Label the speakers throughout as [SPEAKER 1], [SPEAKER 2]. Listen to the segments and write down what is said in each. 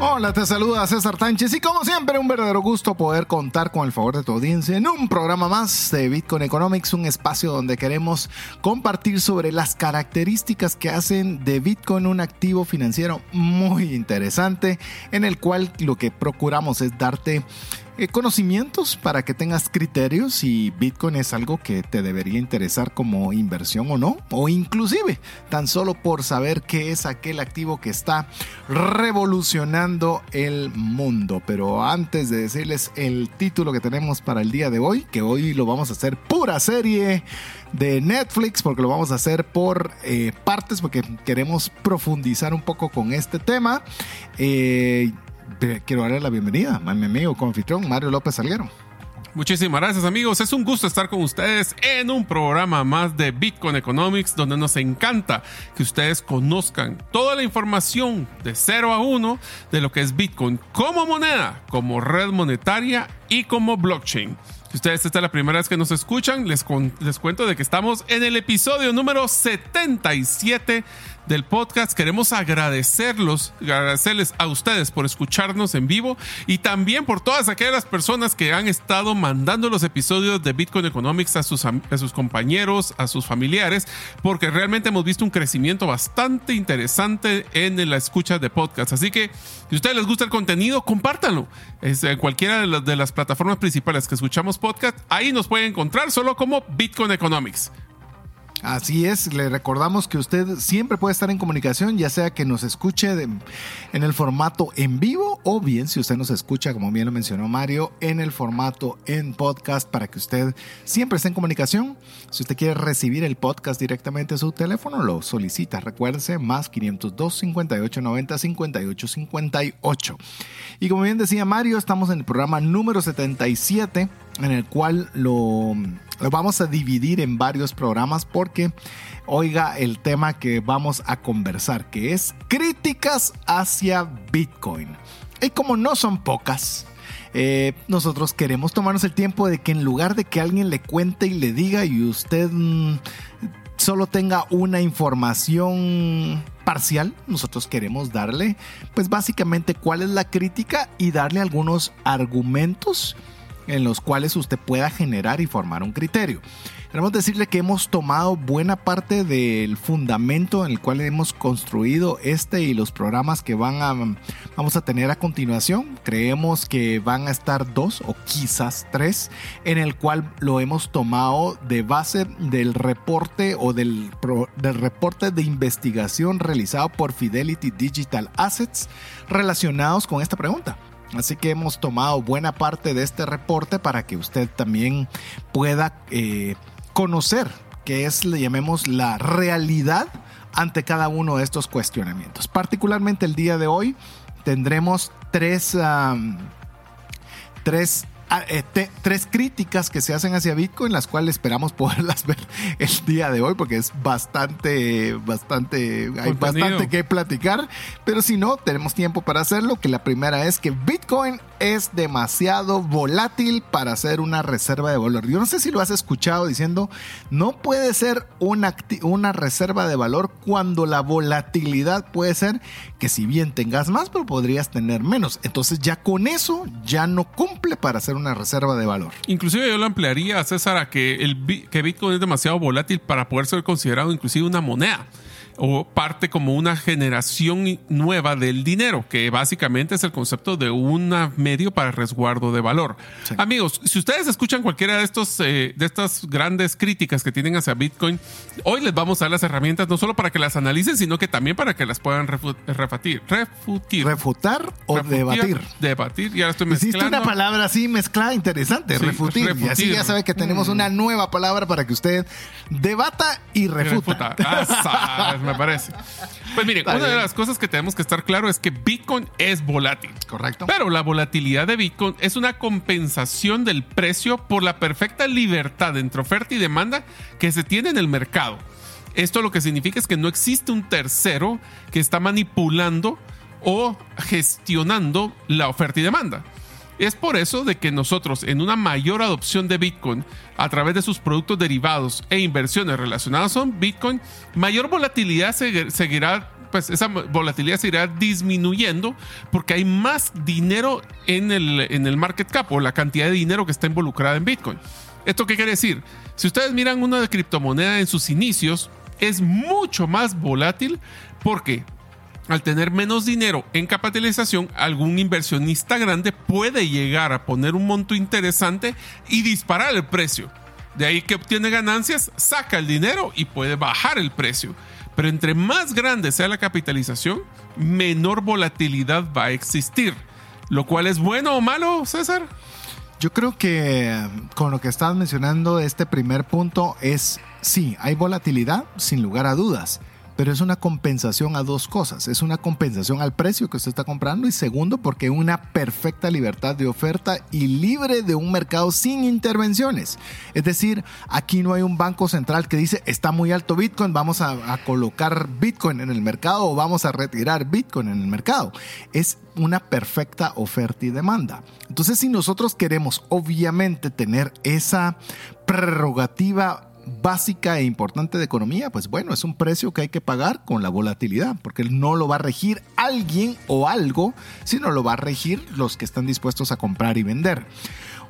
[SPEAKER 1] Hola, te saluda César Tánchez y como siempre un verdadero gusto poder contar con el favor de tu audiencia en un programa más de Bitcoin Economics, un espacio donde queremos compartir sobre las características que hacen de Bitcoin un activo financiero muy interesante en el cual lo que procuramos es darte eh, conocimientos para que tengas criterios si Bitcoin es algo que te debería interesar como inversión o no, o inclusive tan solo por saber qué es aquel activo que está revolucionando el mundo. Pero antes de decirles el título que tenemos para el día de hoy, que hoy lo vamos a hacer pura serie de Netflix, porque lo vamos a hacer por eh, partes, porque queremos profundizar un poco con este tema. Eh, quiero darle la bienvenida a mi amigo confitrón Mario López Salguero.
[SPEAKER 2] Muchísimas gracias amigos, es un gusto estar con ustedes en un programa más de Bitcoin Economics donde nos encanta que ustedes conozcan toda la información de 0 a 1 de lo que es Bitcoin como moneda, como red monetaria y como blockchain. Si ustedes esta es la primera vez que nos escuchan, les, les cuento de que estamos en el episodio número 77 del podcast. Queremos agradecerlos, agradecerles a ustedes por escucharnos en vivo y también por todas aquellas personas que han estado mandando los episodios de Bitcoin Economics a sus, compañeros, a sus familiares, porque realmente hemos visto un crecimiento bastante interesante en la escucha de podcast. Así que si a ustedes les gusta el contenido, compártanlo. Es, en cualquiera de, de las plataformas principales que escuchamos podcast, ahí nos pueden encontrar solo como Bitcoin Economics.
[SPEAKER 1] Así es, le recordamos que usted siempre puede estar en comunicación, ya sea que nos escuche en el formato en vivo o bien si usted nos escucha, como bien lo mencionó Mario, en el formato en podcast para que usted siempre esté en comunicación. Si usted quiere recibir el podcast directamente a su teléfono, lo solicita. Recuérdese, más 502 58 90 58 58. Y como bien decía Mario, estamos en el programa número 77 en el cual lo, lo, vamos a dividir en varios programas porque oiga el tema que vamos a conversar, que es críticas hacia Bitcoin. Y como no son pocas, eh, nosotros queremos tomarnos el tiempo de que en lugar de que alguien le cuente y le diga y usted mm, solo tenga una información parcial, nosotros queremos darle pues básicamente cuál es la crítica y darle algunos argumentos en los cuales usted pueda generar y formar un criterio. Queremos decirle que hemos tomado buena parte del fundamento en el cual hemos construido este y los programas que van a, vamos a tener a continuación. Creemos que van a estar dos o quizás tres, en el cual lo hemos tomado de base del reporte o del, del reporte de investigación realizado por Fidelity Digital Assets relacionados con esta pregunta. Así que hemos tomado buena parte de este reporte para que usted también pueda eh, conocer qué es, le llamemos, la realidad ante cada uno de estos cuestionamientos. Particularmente el día de hoy tendremos tres, tres Ah, eh, tres críticas que se hacen hacia Bitcoin, las cuales esperamos poderlas ver el día de hoy, porque es bastante, bastante, hay bastante que platicar. Pero si no, tenemos tiempo para hacerlo. Que la primera es que Bitcoin es demasiado volátil para ser una reserva de valor. Yo no sé si lo has escuchado diciendo, no puede ser una, una reserva de valor cuando la volatilidad puede ser que si bien tengas más, pero podrías tener menos. Entonces ya con eso ya no cumple para ser una reserva de valor.
[SPEAKER 2] Inclusive yo lo ampliaría, César, a que, el, que Bitcoin es demasiado volátil para poder ser considerado inclusive una moneda o parte como una generación nueva del dinero, que básicamente es el concepto de un medio para resguardo de valor. Amigos, si ustedes escuchan cualquiera de estos eh, de estas grandes críticas que tienen hacia Bitcoin, hoy les vamos a dar las herramientas no solo para que las analicen, sino que también para que las puedan refutir, refutir,
[SPEAKER 1] refutar o debatir.
[SPEAKER 2] Debatir, ya estoy
[SPEAKER 1] mezclando. Existe una palabra así mezclada interesante, refutir. Y así ya sabe que tenemos mm. una nueva palabra para que usted debata y refuta. refuta.
[SPEAKER 2] Me parece. Pues miren,
[SPEAKER 1] Está
[SPEAKER 2] una de las cosas que tenemos que estar claro es que Bitcoin es volátil.
[SPEAKER 1] Correcto.
[SPEAKER 2] Pero la volatilidad de Bitcoin es una compensación del precio por la perfecta libertad entre oferta y demanda que se tiene en el mercado. Esto lo que significa es que no existe un tercero que está manipulando o gestionando la oferta y demanda. Es por eso de que nosotros en una mayor adopción de Bitcoin a través de sus productos derivados e inversiones relacionadas con Bitcoin, mayor volatilidad se- seguirá, pues esa volatilidad seguirá disminuyendo porque hay más dinero en el, en el market cap o la cantidad de dinero que está involucrada en Bitcoin. ¿Esto qué quiere decir? Si ustedes miran una criptomoneda en sus inicios, es mucho más volátil porque al tener menos dinero en capitalización, algún inversionista grande puede llegar a poner un monto interesante y disparar el precio. De ahí que obtiene ganancias, saca el dinero y puede bajar el precio. Pero entre más grande sea la capitalización, menor volatilidad va a existir. Lo cual es bueno o malo, César.
[SPEAKER 1] Yo creo que eh, con lo que estabas mencionando, este primer punto es, sí, hay volatilidad, sin lugar a dudas, pero es una compensación a dos cosas. Es una compensación al precio que usted está comprando y segundo, porque una perfecta libertad de oferta y libre de un mercado sin intervenciones. Es decir, aquí no hay un banco central que dice, está muy alto Bitcoin, vamos a, a colocar Bitcoin en el mercado o vamos a retirar Bitcoin en el mercado. Es una perfecta oferta y demanda. Entonces, si nosotros queremos obviamente tener esa prerrogativa básica e importante de economía, pues bueno, es un precio que hay que pagar con la volatilidad, porque no lo va a regir alguien o algo, sino lo va a regir los que están dispuestos a comprar y vender.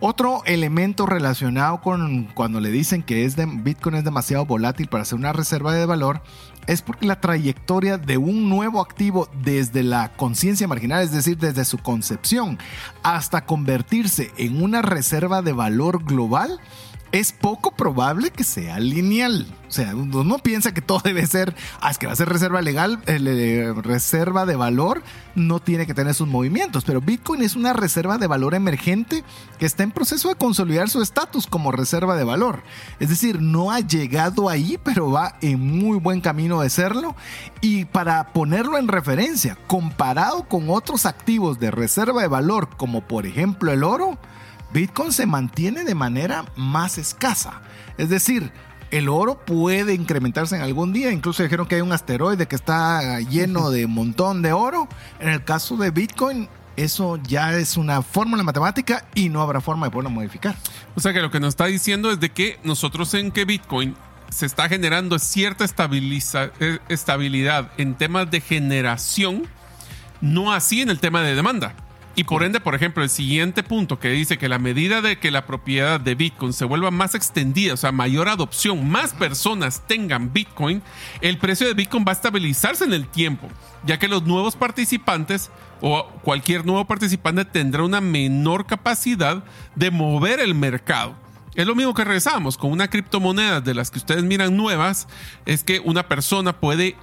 [SPEAKER 1] Otro elemento relacionado con cuando le dicen que es de, Bitcoin es demasiado volátil para ser una reserva de valor es porque la trayectoria de un nuevo activo desde la conciencia marginal, es decir, desde su concepción hasta convertirse en una reserva de valor global, es poco probable que sea lineal. O sea, uno piensa que todo debe ser, ah, es que va a ser reserva legal, eh, reserva de valor, no tiene que tener sus movimientos, pero Bitcoin es una reserva de valor emergente que está en proceso de consolidar su estatus como reserva de valor. Es decir, no ha llegado ahí, pero va en muy buen camino de serlo. Y para ponerlo en referencia, comparado con otros activos de reserva de valor, como por ejemplo el oro, Bitcoin se mantiene de manera más escasa. Es decir, el oro puede incrementarse en algún día. Incluso dijeron que hay un asteroide que está lleno de un montón de oro. En el caso de Bitcoin, eso ya es una fórmula matemática y no habrá forma de poderlo modificar.
[SPEAKER 2] O sea que lo que nos está diciendo es de que nosotros en que Bitcoin se está generando cierta estabiliza- eh, estabilidad en temas de generación, no así en el tema de demanda. Y por ende, por ejemplo, el siguiente punto que dice que la medida de que la propiedad de Bitcoin se vuelva más extendida, o sea, mayor adopción, más personas tengan Bitcoin, el precio de Bitcoin va a estabilizarse en el tiempo, ya que los nuevos participantes o cualquier nuevo participante tendrá una menor capacidad de mover el mercado. Es lo mismo que regresamos con una criptomoneda de las que ustedes miran nuevas, es que una persona puede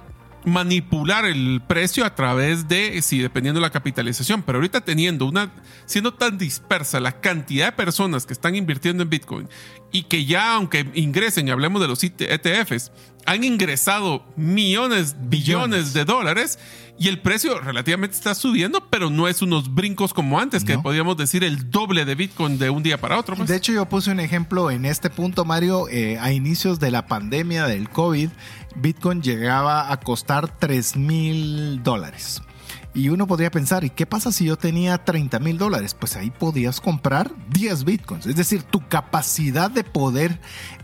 [SPEAKER 2] manipular el precio a través de, sí, dependiendo de la capitalización, pero ahorita teniendo una, siendo tan dispersa la cantidad de personas que están invirtiendo en Bitcoin y que ya, aunque ingresen, y hablemos de los ETFs, han ingresado millones, billones. de dólares y el precio relativamente está subiendo, pero no es unos brincos como antes, que
[SPEAKER 1] No.
[SPEAKER 2] podríamos decir el doble de Bitcoin de un día para otro. pues.
[SPEAKER 1] De hecho, yo puse un ejemplo en este punto, Mario. eh, a inicios de la pandemia del COVID, Bitcoin llegaba a costar 3 mil dólares. Y uno podría pensar, ¿y qué pasa si yo tenía 30 mil dólares? Pues ahí podías comprar 10 bitcoins. Es decir, tu capacidad de poder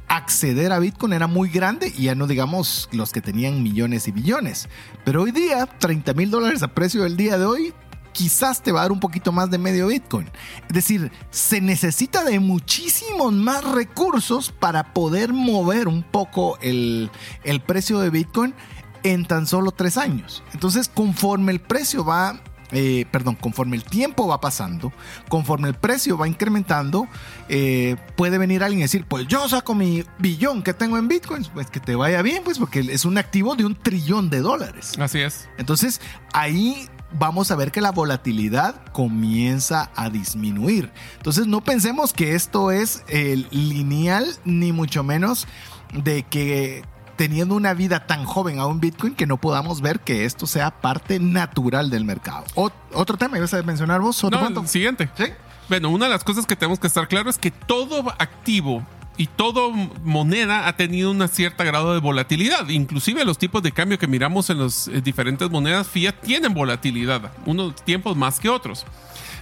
[SPEAKER 1] acceder a Bitcoin era muy grande y ya no digamos los que tenían millones y billones. Pero hoy día, 30 mil dólares a precio del día de hoy, quizás te va a dar un poquito más de medio Bitcoin. Es decir, se necesita de muchísimos más recursos para poder mover un poco el, el precio de Bitcoin en tan solo tres años. Entonces, conforme el precio va, eh, perdón, conforme el tiempo va pasando, conforme el precio va incrementando, eh, puede venir alguien y decir, pues yo saco mi billón que tengo en Bitcoin, pues que te vaya bien, pues porque es un activo de un trillón de dólares.
[SPEAKER 2] Así es.
[SPEAKER 1] Entonces ahí vamos a ver que la volatilidad comienza a disminuir. Entonces no pensemos que esto es eh, lineal ni mucho menos de que teniendo una vida tan joven a un Bitcoin que no podamos ver que esto sea parte natural del mercado. otro tema, ¿ibas a mencionar vos?
[SPEAKER 2] ¿Otro no, siguiente. ¿Sí? Bueno, una de las cosas que tenemos que estar claro es que todo activo y toda moneda ha tenido un cierto grado de volatilidad. Inclusive los tipos de cambio que miramos en las eh, diferentes monedas fiat tienen volatilidad, unos tiempos más que otros.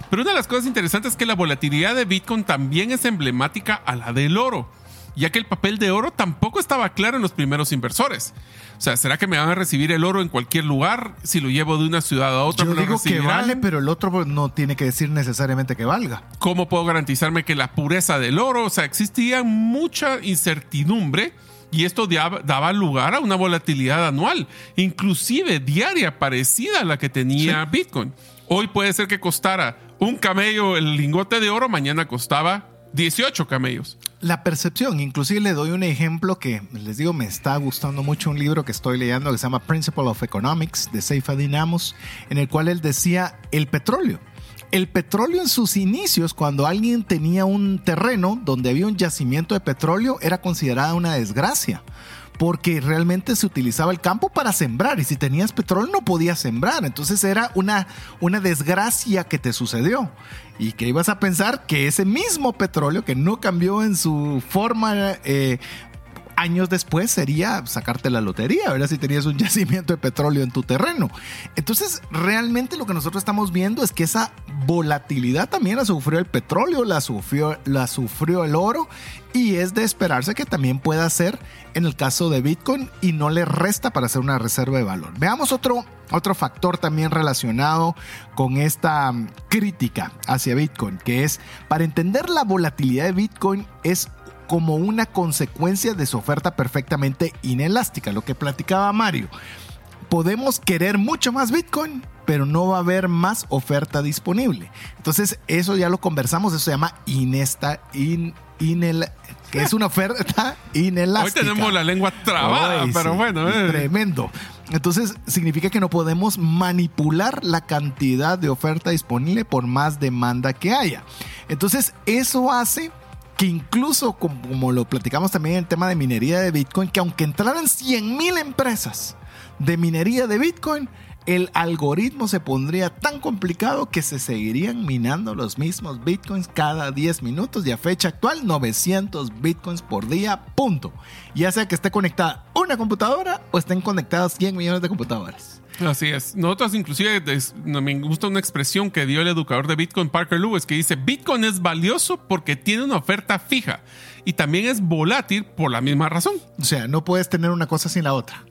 [SPEAKER 2] Pero una de las cosas interesantes es que la volatilidad de Bitcoin también es emblemática a la del oro ya que el papel de oro tampoco estaba claro en los primeros inversores. O sea, ¿será que me van a recibir el oro en cualquier lugar si lo llevo de una ciudad a otra?
[SPEAKER 1] Yo digo que vale, pero el otro no tiene que decir necesariamente que valga.
[SPEAKER 2] ¿Cómo puedo garantizarme que la pureza del oro? O sea, existía mucha incertidumbre y esto daba lugar a una volatilidad anual, inclusive diaria, parecida a la que tenía Bitcoin. Hoy puede ser que costara un camello el lingote de oro, mañana costaba 18 camellos.
[SPEAKER 1] La percepción, inclusive le doy un ejemplo que les digo, me está gustando mucho un libro que estoy leyendo que se llama Principle of Economics de Seifa Dinamos, en el cual él decía el petróleo. El petróleo en sus inicios, cuando alguien tenía un terreno donde había un yacimiento de petróleo, era considerada una desgracia porque realmente se utilizaba el campo para sembrar y si tenías petróleo no podías sembrar. Entonces era una, una desgracia que te sucedió y que ibas a pensar que ese mismo petróleo que no cambió en su forma eh, años después sería sacarte la lotería, ¿verdad? Si tenías un yacimiento de petróleo en tu terreno. Entonces, realmente lo que nosotros estamos viendo es que esa volatilidad también la sufrió el petróleo, la sufrió, la sufrió el oro y es de esperarse que también pueda ser en el caso de Bitcoin y no le resta para hacer una reserva de valor. Veamos otro, otro factor también relacionado con esta mm, crítica hacia Bitcoin, que es para entender la volatilidad de Bitcoin es como una consecuencia de su oferta perfectamente inelástica, lo que platicaba Mario. Podemos querer mucho más Bitcoin, pero no va a haber más oferta disponible. Entonces, eso ya lo conversamos, eso se llama inesta, in, que es una oferta inelástica.
[SPEAKER 2] Hoy tenemos la lengua trabada, pero bueno.
[SPEAKER 1] Eh. Tremendo. Entonces, significa que no podemos manipular la cantidad de oferta disponible por más demanda que haya. Entonces, eso hace que incluso como, lo platicamos también en el tema de minería de Bitcoin, que aunque entraran 100 mil empresas de minería de Bitcoin, el algoritmo se pondría tan complicado que se seguirían minando los mismos bitcoins cada 10 minutos y a fecha actual 900 bitcoins por día, punto. Ya sea que esté conectada una computadora o estén conectadas 100 millones de computadoras.
[SPEAKER 2] Así es. Nosotros inclusive me gusta una expresión que dio el educador de Bitcoin, Parker Lewis, que dice, Bitcoin es valioso porque tiene una oferta fija y también es volátil por la misma razón.
[SPEAKER 1] O sea, no puedes tener una cosa sin la otra.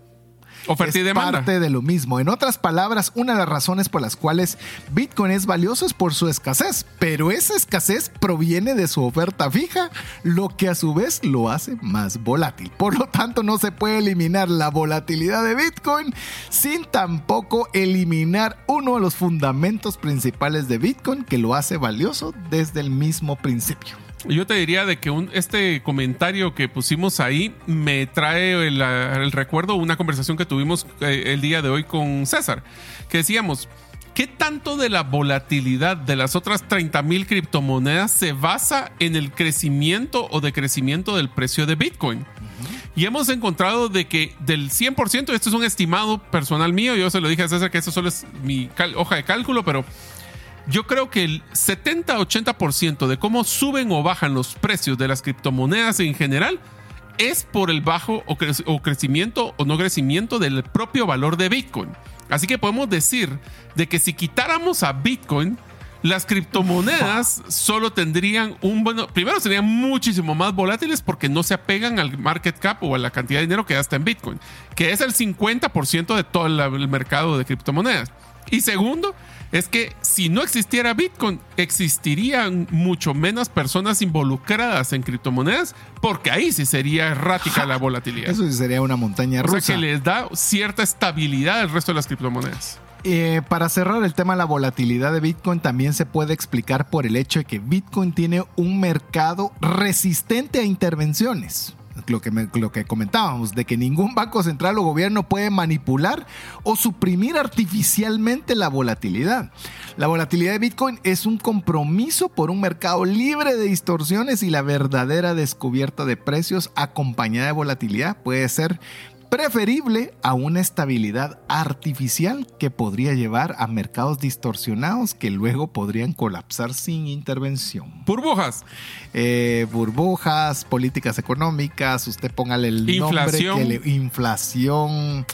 [SPEAKER 2] Oferta y demanda.
[SPEAKER 1] parte de lo mismo. En otras palabras, una de las razones por las cuales Bitcoin es valioso es por su escasez, pero esa escasez proviene de su oferta fija, lo que a su vez lo hace más volátil. Por lo tanto, no se puede eliminar la volatilidad de Bitcoin sin tampoco eliminar uno de los fundamentos principales de Bitcoin que lo hace valioso desde el mismo principio.
[SPEAKER 2] Yo te diría de que este comentario que pusimos ahí me trae el, recuerdo una conversación que tuvimos eh, el día de hoy con César, que decíamos, ¿qué tanto de la volatilidad de las otras 30 mil criptomonedas se basa en el crecimiento o decrecimiento del precio de Bitcoin? Y hemos encontrado de que del 100%, esto es un estimado personal mío, yo se lo dije a César que eso solo es mi hoja de cálculo, pero yo creo que el 70-80% de cómo suben o bajan los precios de las criptomonedas en general es por el bajo o, crecimiento o no crecimiento del propio valor de Bitcoin. Así que podemos decir de que si quitáramos a Bitcoin, las criptomonedas solo tendrían un bueno, primero serían muchísimo más volátiles porque no se apegan al market cap o a la cantidad de dinero que está en Bitcoin, que es el 50% de todo el mercado de criptomonedas. Y segundo, es que si no existiera Bitcoin, existirían mucho menos personas involucradas en criptomonedas, porque ahí sí sería errática la volatilidad.
[SPEAKER 1] Eso sí sería una montaña rusa.
[SPEAKER 2] O sea que les da cierta estabilidad al resto de las criptomonedas.
[SPEAKER 1] Eh, para cerrar el tema de la volatilidad de Bitcoin, también se puede explicar por el hecho de que Bitcoin tiene un mercado resistente a intervenciones. Lo que, lo que comentábamos, de que ningún banco central o gobierno puede manipular o suprimir artificialmente la volatilidad. La volatilidad de Bitcoin es un compromiso por un mercado libre de distorsiones y la verdadera descubierta de precios acompañada de volatilidad puede ser preferible a una estabilidad artificial que podría llevar a mercados distorsionados que luego podrían colapsar sin intervención.
[SPEAKER 2] Burbujas.
[SPEAKER 1] Eh, burbujas, políticas económicas, usted póngale el
[SPEAKER 2] inflación.
[SPEAKER 1] nombre. Que inflación.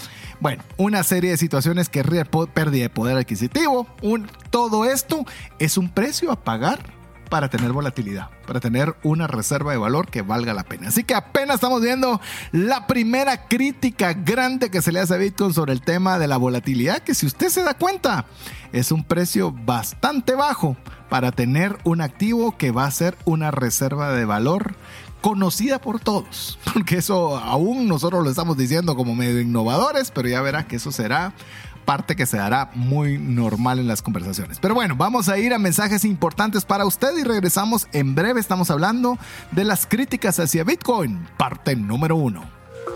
[SPEAKER 1] Bueno, una serie de situaciones que pérdida de poder adquisitivo. Un, todo esto es un precio a pagar para tener volatilidad, para tener una reserva de valor que valga la pena. Así que apenas estamos viendo la primera crítica grande que se le hace a Bitcoin sobre el tema de la volatilidad, que si usted se da cuenta, es un precio bastante bajo para tener un activo que va a ser una reserva de valor conocida por todos, porque eso aún nosotros lo estamos diciendo como medio innovadores, pero ya verá que eso será parte que se dará muy normal en las conversaciones. Pero bueno, vamos a ir a mensajes importantes para usted y regresamos en breve. Estamos hablando de las críticas hacia Bitcoin, parte número uno.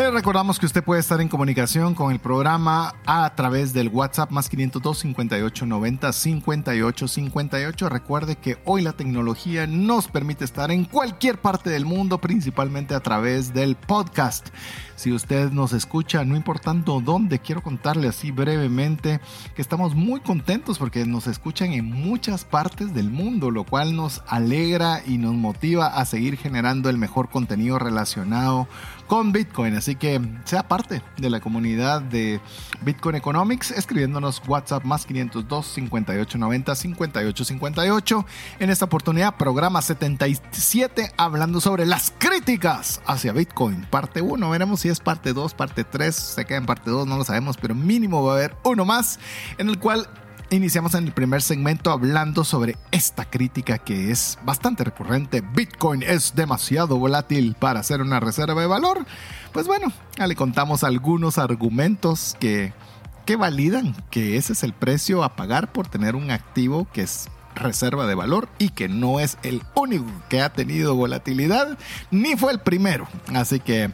[SPEAKER 1] Le recordamos que usted puede estar en comunicación con el programa a través del WhatsApp más 502 58 90 58 58. Recuerde que hoy la tecnología nos permite estar en cualquier parte del mundo, principalmente a través del podcast. Si usted nos escucha, no importando dónde, quiero contarle así brevemente que estamos muy contentos porque nos escuchan en muchas partes del mundo, lo cual nos alegra y nos motiva a seguir generando el mejor contenido relacionado con Bitcoin. Así que sea parte de la comunidad de Bitcoin Economics escribiéndonos WhatsApp más 502 5890 5858. En esta oportunidad, programa 77 hablando sobre las críticas hacia Bitcoin. Parte 1. Veremos si es parte 2, parte 3. Se queda en parte 2, no lo sabemos, pero mínimo va a haber uno más en el cual Iniciamos en el primer segmento hablando sobre esta crítica que es bastante recurrente. Bitcoin es demasiado volátil para ser una reserva de valor. Pues bueno, le contamos algunos argumentos que, que validan que ese es el precio a pagar por tener un activo que es reserva de valor y que no es el único que ha tenido volatilidad ni fue el primero. Así que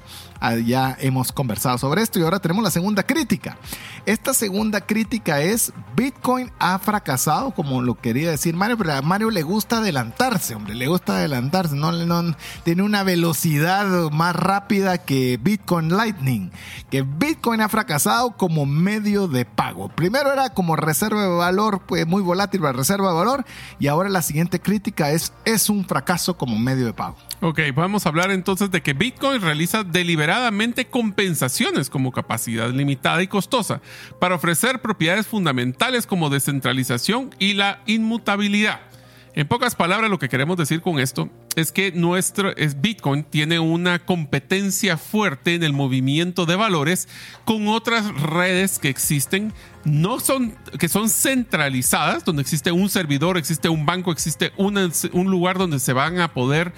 [SPEAKER 1] ya hemos conversado sobre esto y ahora tenemos la segunda crítica. Esta segunda crítica es Bitcoin ha fracasado, como lo quería decir Mario, pero a Mario le gusta adelantarse, hombre, le gusta adelantarse, no, no tiene una velocidad más rápida que Bitcoin Lightning, que Bitcoin ha fracasado como medio de pago. Primero era como reserva de valor, pues muy volátil para reserva de valor y ahora la siguiente crítica es es un fracaso como medio de pago.
[SPEAKER 2] Ok, vamos a hablar entonces de que Bitcoin realiza deliberadamente compensaciones como capacidad limitada y costosa para ofrecer propiedades fundamentales como descentralización y la inmutabilidad. En pocas palabras, lo que queremos decir con esto es que nuestro Bitcoin tiene una competencia fuerte en el movimiento de valores con otras redes que existen, no son que son centralizadas, donde existe un servidor, existe un banco, existe un lugar donde se van a poder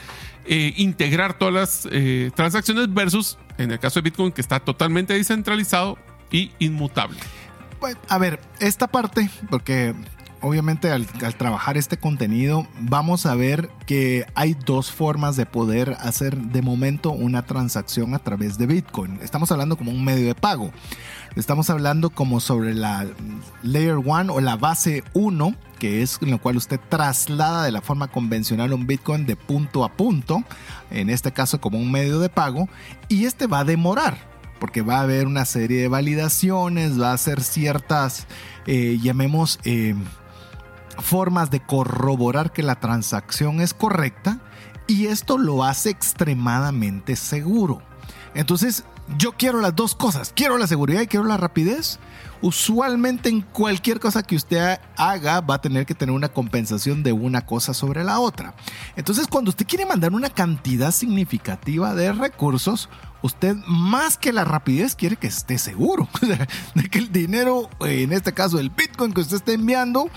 [SPEAKER 2] eh, integrar todas las eh, transacciones versus, en el caso de Bitcoin, que está totalmente descentralizado y inmutable.
[SPEAKER 1] Pues, a ver, esta parte, porque obviamente al, al, trabajar este contenido vamos a ver que hay dos formas de poder hacer de momento una transacción a través de Bitcoin. Estamos hablando como un medio de pago. Estamos hablando como sobre la Layer 1 o la base 1, que es en lo cual usted traslada de la forma convencional un Bitcoin de punto a punto, en este caso como un medio de pago, y este va a demorar porque va a haber una serie de validaciones, va a hacer ciertas, eh, llamemos, eh, formas de corroborar que la transacción es correcta y esto lo hace extremadamente seguro. Entonces, yo quiero las dos cosas, quiero la seguridad y quiero la rapidez. Usualmente en cualquier cosa que usted haga va a tener que tener una compensación de una cosa sobre la otra. Entonces cuando usted quiere mandar una cantidad significativa de recursos, usted más que la rapidez quiere que esté seguro de que el dinero, en este caso el Bitcoin que usted está enviando,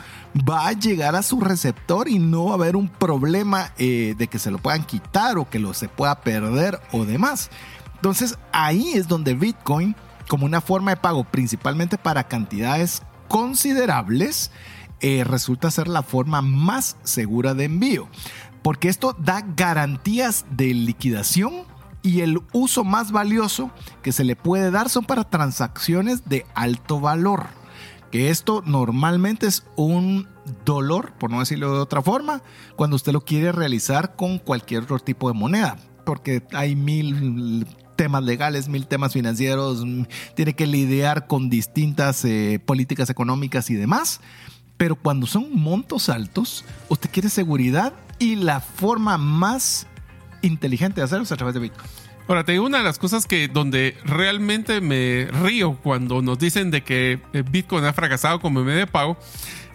[SPEAKER 1] va a llegar a su receptor y no va a haber un problema eh, de que se lo puedan quitar o que lo se pueda perder o demás. Entonces ahí es donde Bitcoin, como una forma de pago principalmente para cantidades considerables, eh, resulta ser la forma más segura de envío. Porque esto da garantías de liquidación y el uso más valioso que se le puede dar son para transacciones de alto valor. Que esto normalmente es un dolor, por no decirlo de otra forma, cuando usted lo quiere realizar con cualquier otro tipo de moneda. Porque hay mil temas legales, mil temas financieros, tiene que lidiar con distintas eh, políticas económicas y demás. Pero cuando son montos altos, usted quiere seguridad y la forma más inteligente de hacerlo es a través de Bitcoin.
[SPEAKER 2] Ahora, te digo una de las cosas que donde realmente me río cuando nos dicen de que eh, Bitcoin ha fracasado como medio de pago,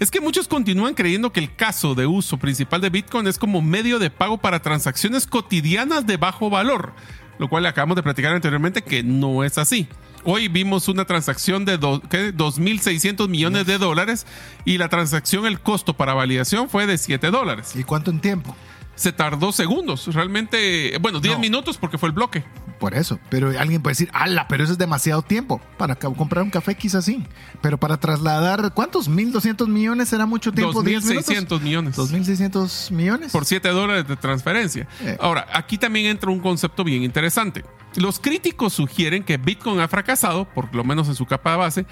[SPEAKER 2] es que muchos continúan creyendo que el caso de uso principal de Bitcoin es como medio de pago para transacciones cotidianas de bajo valor, lo cual le acabamos de platicar anteriormente que no es así. Hoy vimos una transacción de 2.600 millones de dólares y la transacción, el costo para validación fue de 7 dólares.
[SPEAKER 1] ¿Y cuánto en tiempo?
[SPEAKER 2] Se tardó segundos, realmente, bueno, 10
[SPEAKER 1] No.
[SPEAKER 2] minutos porque fue el bloque.
[SPEAKER 1] Por eso, pero alguien puede decir, ala, pero eso es demasiado tiempo. Para comprar un café quizás sí, pero para trasladar, ¿cuántos? ¿1.200 millones será mucho tiempo? ¿10 minutos?
[SPEAKER 2] 2.600 millones.
[SPEAKER 1] 2.600 millones.
[SPEAKER 2] por 7 dólares de transferencia.
[SPEAKER 1] Eh.
[SPEAKER 2] Ahora, aquí también entra un concepto bien interesante. Los críticos sugieren que Bitcoin ha fracasado, por lo menos en su capa base,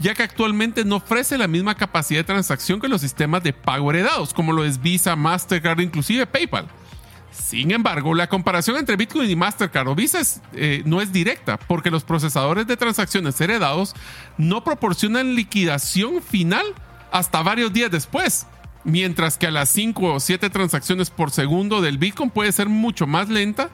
[SPEAKER 2] ya que actualmente no ofrece la misma capacidad de transacción que los sistemas de pago heredados, como lo es Visa, Mastercard, inclusive PayPal. Sin embargo, la comparación entre Bitcoin y Mastercard o Visa es, eh, no es directa, porque los procesadores de transacciones heredados no proporcionan liquidación final hasta varios días después, mientras que a las 5 o 7 transacciones por segundo del Bitcoin puede ser mucho más lenta,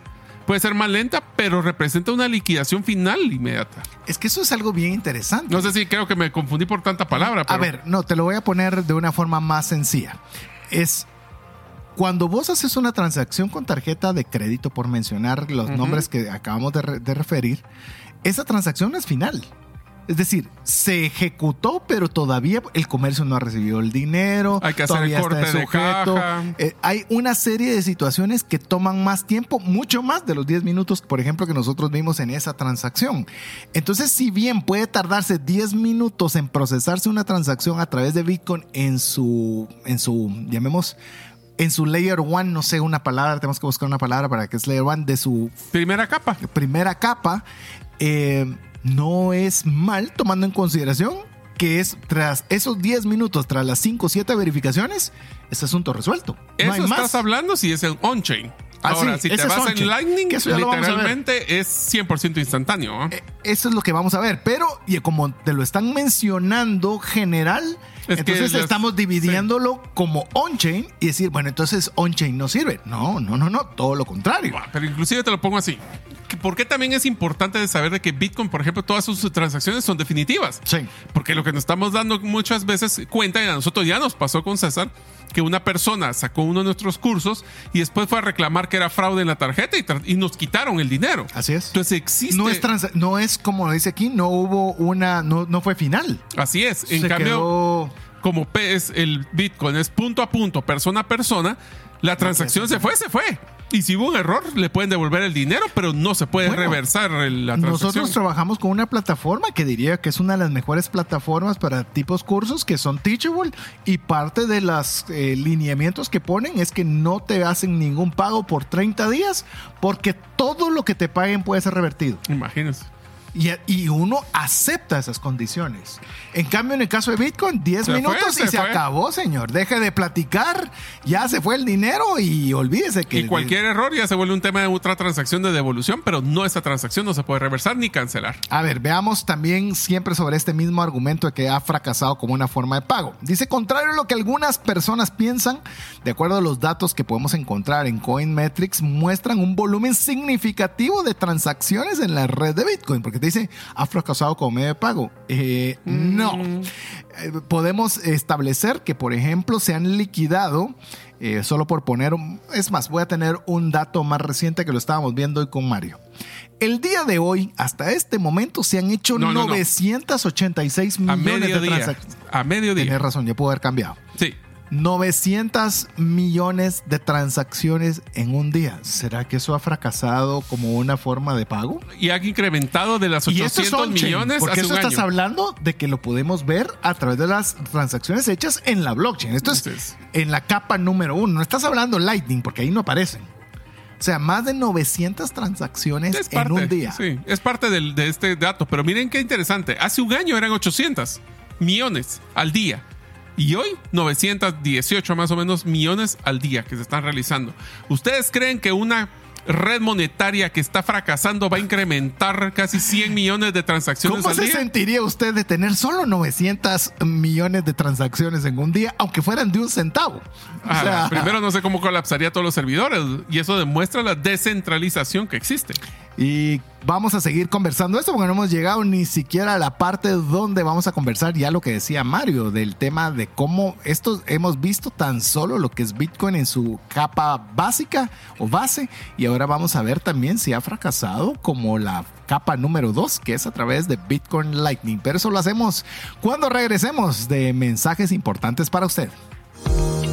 [SPEAKER 2] puede ser más lenta, pero representa una liquidación final inmediata.
[SPEAKER 1] Es que eso es algo bien interesante.
[SPEAKER 2] No sé si creo que me confundí por tanta palabra, pero
[SPEAKER 1] A ver, no, te lo voy a poner de una forma más sencilla. Es cuando vos haces una transacción con tarjeta de crédito, por mencionar los nombres que acabamos de, re- de referir, esa transacción es final. Es decir, se ejecutó, pero todavía el comercio no ha recibido el dinero.
[SPEAKER 2] Hay que hacer el corte
[SPEAKER 1] está
[SPEAKER 2] de caja.
[SPEAKER 1] Eh, hay una serie de situaciones que toman más tiempo, mucho más de los 10 minutos, por ejemplo, que nosotros vimos en esa transacción. Entonces, si bien puede tardarse 10 minutos en procesarse una transacción a través de Bitcoin en su, en su, llamemos, en su layer one, no sé una palabra, tenemos que buscar una palabra para que es layer one, de su
[SPEAKER 2] primera capa.
[SPEAKER 1] primera capa, eh, no es mal tomando en consideración que es tras esos 10 minutos, tras las 5 o 7 verificaciones, ese asunto resuelto.
[SPEAKER 2] Eso
[SPEAKER 1] no hay
[SPEAKER 2] estás
[SPEAKER 1] más.
[SPEAKER 2] hablando si es el on-chain.
[SPEAKER 1] Ah,
[SPEAKER 2] Ahora,
[SPEAKER 1] sí,
[SPEAKER 2] si te vas en. Lightning, literalmente es 100% instantáneo.
[SPEAKER 1] Eh, Eso es lo que vamos a ver. Pero, y como te lo están mencionando general,
[SPEAKER 2] Es
[SPEAKER 1] entonces estamos dividiéndolo como on-chain y decir, bueno, entonces on-chain no sirve. No, no, no, no, todo lo contrario.
[SPEAKER 2] Pero inclusive te lo pongo así. ¿Por qué también es importante de saber de que Bitcoin, por ejemplo, todas sus transacciones son definitivas?
[SPEAKER 1] Sí.
[SPEAKER 2] Porque lo que nos estamos dando muchas veces cuenta, y a nosotros ya nos pasó con César, que una persona sacó uno de nuestros cursos y después fue a reclamar que era fraude en la tarjeta y, tra- y nos quitaron el dinero.
[SPEAKER 1] Así es.
[SPEAKER 2] Entonces existe...
[SPEAKER 1] No es, no es como dice aquí, no hubo una, no, no fue final.
[SPEAKER 2] Así es. En
[SPEAKER 1] Se
[SPEAKER 2] cambio...
[SPEAKER 1] quedó-
[SPEAKER 2] como es el Bitcoin es punto a punto, persona a persona, La transacción se fue, se fue. Y si hubo un error, le pueden devolver el dinero, pero no se puede
[SPEAKER 1] Bueno,
[SPEAKER 2] reversar el- la transacción.
[SPEAKER 1] Nosotros trabajamos con una plataforma que diría que es una de las mejores plataformas para tipos cursos que son Teachable y parte de los lineamientos que ponen es que no te hacen ningún pago por 30 días porque todo lo que te paguen puede ser revertido.
[SPEAKER 2] Imagínense.
[SPEAKER 1] Y, y uno acepta esas condiciones. En cambio, en el caso de Bitcoin, 10
[SPEAKER 2] Se fue,
[SPEAKER 1] minutos
[SPEAKER 2] se
[SPEAKER 1] y se
[SPEAKER 2] fue.
[SPEAKER 1] acabó, señor. Deje de platicar, ya se fue el dinero y olvídese que...
[SPEAKER 2] Y cualquier error ya se vuelve un tema de otra transacción de devolución, pero no esa transacción no se puede reversar ni cancelar.
[SPEAKER 1] A ver, veamos también siempre sobre este mismo argumento de que ha fracasado como una forma de pago. Dice, contrario a lo que algunas personas piensan, de acuerdo a los datos que podemos encontrar en CoinMetrics, muestran un volumen significativo de transacciones en la red de Bitcoin, porque dice, ha fracasado como medio de pago. Eh, No. Eh, Podemos establecer que, por ejemplo, se han liquidado, eh, solo por poner, un- es más, voy a tener un dato más reciente que lo estábamos viendo hoy con Mario. El día de hoy, hasta este momento, se han hecho
[SPEAKER 2] No, no, no.
[SPEAKER 1] 986
[SPEAKER 2] A
[SPEAKER 1] millones de transacciones.
[SPEAKER 2] A mediodía.
[SPEAKER 1] Tienes razón, ya puedo haber cambiado.
[SPEAKER 2] Sí.
[SPEAKER 1] 900 millones de transacciones en un día. ¿Será que eso ha fracasado como una forma de pago?
[SPEAKER 2] Y ha incrementado de las
[SPEAKER 1] Y esto
[SPEAKER 2] 800
[SPEAKER 1] es on-chain,
[SPEAKER 2] millones
[SPEAKER 1] porque
[SPEAKER 2] hace
[SPEAKER 1] eso
[SPEAKER 2] un
[SPEAKER 1] estás
[SPEAKER 2] año.
[SPEAKER 1] hablando de que lo podemos ver a través de las transacciones hechas en la blockchain. Esto es en la capa número uno. No estás hablando Lightning, porque ahí no aparecen. O sea, más de 900 transacciones
[SPEAKER 2] Es
[SPEAKER 1] en un día.
[SPEAKER 2] Sí, es parte del- de este dato. Pero miren qué interesante. Hace un año eran 800 millones al día. Y hoy 918 más o menos millones al día que se están realizando. ¿Ustedes creen que una red monetaria que está fracasando va a incrementar casi 100 millones de transacciones
[SPEAKER 1] ¿Cómo
[SPEAKER 2] al
[SPEAKER 1] se
[SPEAKER 2] día?
[SPEAKER 1] sentiría usted de tener solo 900 millones de transacciones en un día, aunque fueran de un centavo? O
[SPEAKER 2] Ah,
[SPEAKER 1] sea,
[SPEAKER 2] primero no sé cómo colapsaría todos los servidores y eso demuestra la descentralización que existe.
[SPEAKER 1] Y vamos a seguir conversando esto porque no hemos llegado ni siquiera a la parte donde vamos a conversar ya lo que decía Mario del tema de cómo esto hemos visto tan solo lo que es Bitcoin en su capa básica o base y ahora vamos a ver también si ha fracasado como la capa número 2 que es a través de Bitcoin Lightning. Pero eso lo hacemos cuando regresemos de mensajes importantes para usted.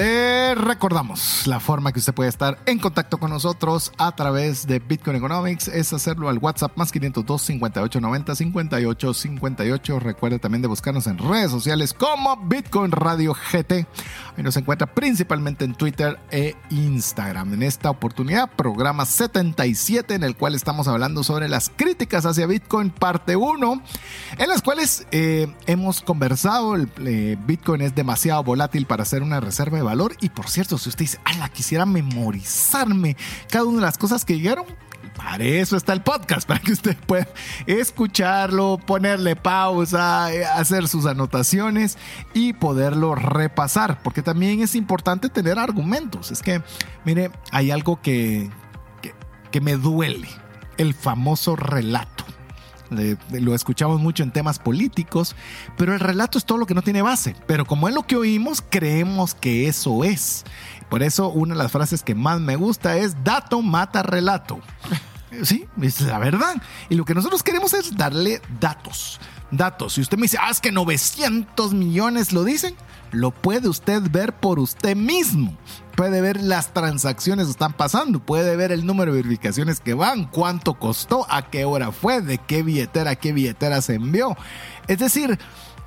[SPEAKER 1] Le recordamos la forma que usted puede estar en contacto con nosotros a través de Bitcoin Economics es hacerlo al WhatsApp más 502 58 90 58 58. Recuerde también de buscarnos en redes sociales como Bitcoin Radio GT. Ahí nos encuentra principalmente en Twitter e Instagram. En esta oportunidad, programa 77 en el cual estamos hablando sobre las críticas hacia Bitcoin, parte 1, en las cuales eh, hemos conversado. El eh, Bitcoin es demasiado volátil para ser una reserva de valor. Y por cierto, si usted dice, ala, quisiera memorizarme cada una de las cosas que llegaron. Para eso está el podcast, para que usted pueda escucharlo, ponerle pausa, eh, hacer sus anotaciones y poderlo repasar, porque también es importante tener argumentos. Es que, mire, hay algo que, que, que me duele, el famoso relato. Lo escuchamos mucho en temas políticos, pero el relato es todo lo que no tiene base. Pero como es lo que oímos, creemos que eso es. Por eso una de las frases que más me gusta es dato mata relato. Sí, es la verdad. Y lo que nosotros queremos es darle datos. Datos. Si usted me dice, ah, es que 900 millones lo dicen, lo puede usted ver por usted mismo. Puede ver las transacciones que están pasando, puede ver el número de verificaciones que van, cuánto costó, a qué hora fue, de qué billetera, a qué billetera se envió. Es decir,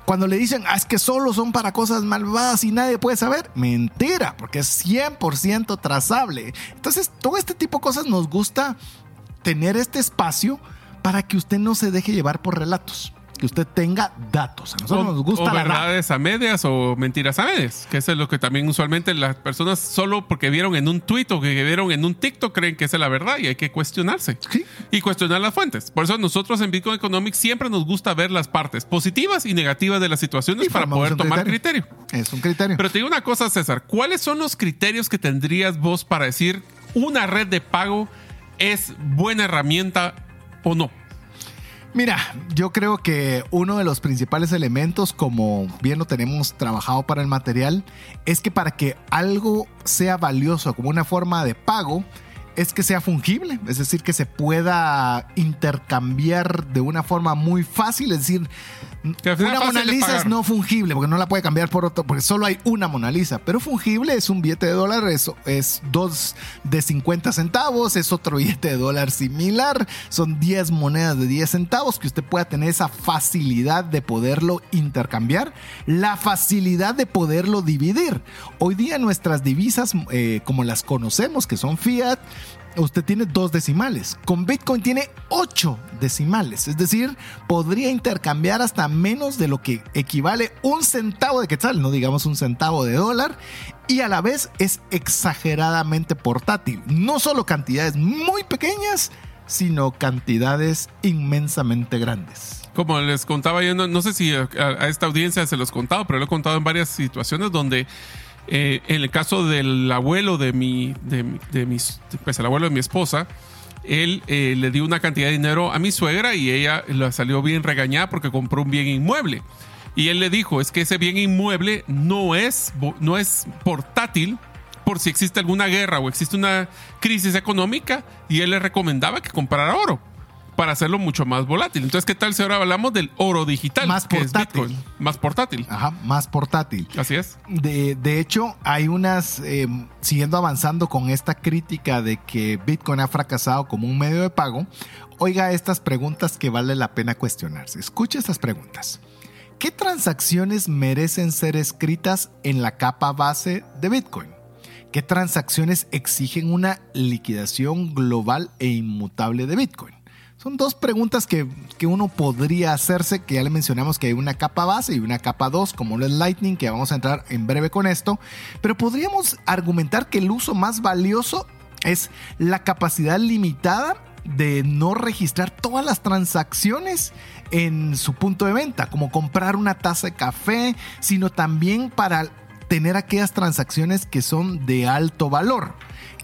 [SPEAKER 1] cuando le dicen, ah, es que solo son para cosas malvadas y nadie puede saber, mentira, porque es 100% trazable. Entonces, todo este tipo de cosas nos gusta tener este espacio para que usted no se deje llevar por relatos que usted tenga datos. A nosotros
[SPEAKER 2] o,
[SPEAKER 1] nos gusta
[SPEAKER 2] o
[SPEAKER 1] la
[SPEAKER 2] verdades a medias o mentiras a medias, que eso es lo que también usualmente las personas solo porque vieron en un tweet o que vieron en un TikTok creen que esa es la verdad y hay que cuestionarse
[SPEAKER 1] Sí.
[SPEAKER 2] y cuestionar las fuentes. Por eso nosotros en Bitcoin Economics siempre nos gusta ver las partes positivas y negativas de las situaciones
[SPEAKER 1] Y
[SPEAKER 2] para poder tomar
[SPEAKER 1] criterio.
[SPEAKER 2] criterio.
[SPEAKER 1] Es un criterio.
[SPEAKER 2] Pero te digo una cosa, César, ¿cuáles son los criterios que tendrías vos para decir una red de pago es buena herramienta o no?
[SPEAKER 1] Mira, yo creo que uno de los principales elementos, como bien lo tenemos trabajado para el material, es que para que algo sea valioso como una forma de pago, es que sea fungible, es decir, que se pueda intercambiar de una forma muy fácil, es decir, una Mona Lisa es no fungible, porque no la puede cambiar por otro, porque solo hay una Mona Lisa, pero fungible es un billete de dólar, es, es dos de 50 centavos, es otro billete de dólar similar, son 10 monedas de 10 centavos, que usted pueda tener esa facilidad de poderlo intercambiar, la facilidad de poderlo dividir. Hoy día nuestras divisas, eh, como las conocemos, que son fiat, usted tiene dos decimales. Con Bitcoin tiene ocho decimales. Es decir, podría intercambiar hasta menos de lo que equivale un centavo de quetzal, no digamos un centavo de dólar. Y a la vez es exageradamente portátil. No solo cantidades muy pequeñas, sino cantidades inmensamente grandes.
[SPEAKER 2] Como les contaba yo, no, sé si a, a esta audiencia se los he contado, pero lo he contado en varias situaciones donde eh, en el caso del abuelo de mi, de, de mis, pues el abuelo de mi esposa, él eh, le dio una cantidad de dinero a mi suegra y ella la salió bien regañada porque compró un bien inmueble. Y él le dijo, es que ese bien inmueble no es, no es portátil por si existe alguna guerra o existe una crisis económica y él le recomendaba que comprara oro para hacerlo mucho más volátil. Entonces, ¿qué tal si ahora hablamos del oro digital?
[SPEAKER 1] Más portátil.
[SPEAKER 2] Más portátil.
[SPEAKER 1] Ajá, más portátil.
[SPEAKER 2] Así es.
[SPEAKER 1] De, de hecho, hay unas, eh, siguiendo avanzando con esta crítica de que Bitcoin ha fracasado como un medio de pago, oiga estas preguntas que vale la pena cuestionarse. Escuche estas preguntas. ¿Qué transacciones merecen ser escritas en la capa base de Bitcoin? ¿Qué transacciones exigen una liquidación global e inmutable de Bitcoin? Son dos preguntas que, que uno podría hacerse, que ya le mencionamos que hay una capa base y una capa 2, como lo es Lightning, que vamos a entrar en breve con esto, pero podríamos argumentar que el uso más valioso es la capacidad limitada de no registrar todas las transacciones en su punto de venta, como comprar una taza de café, sino también para tener aquellas transacciones que son de alto valor.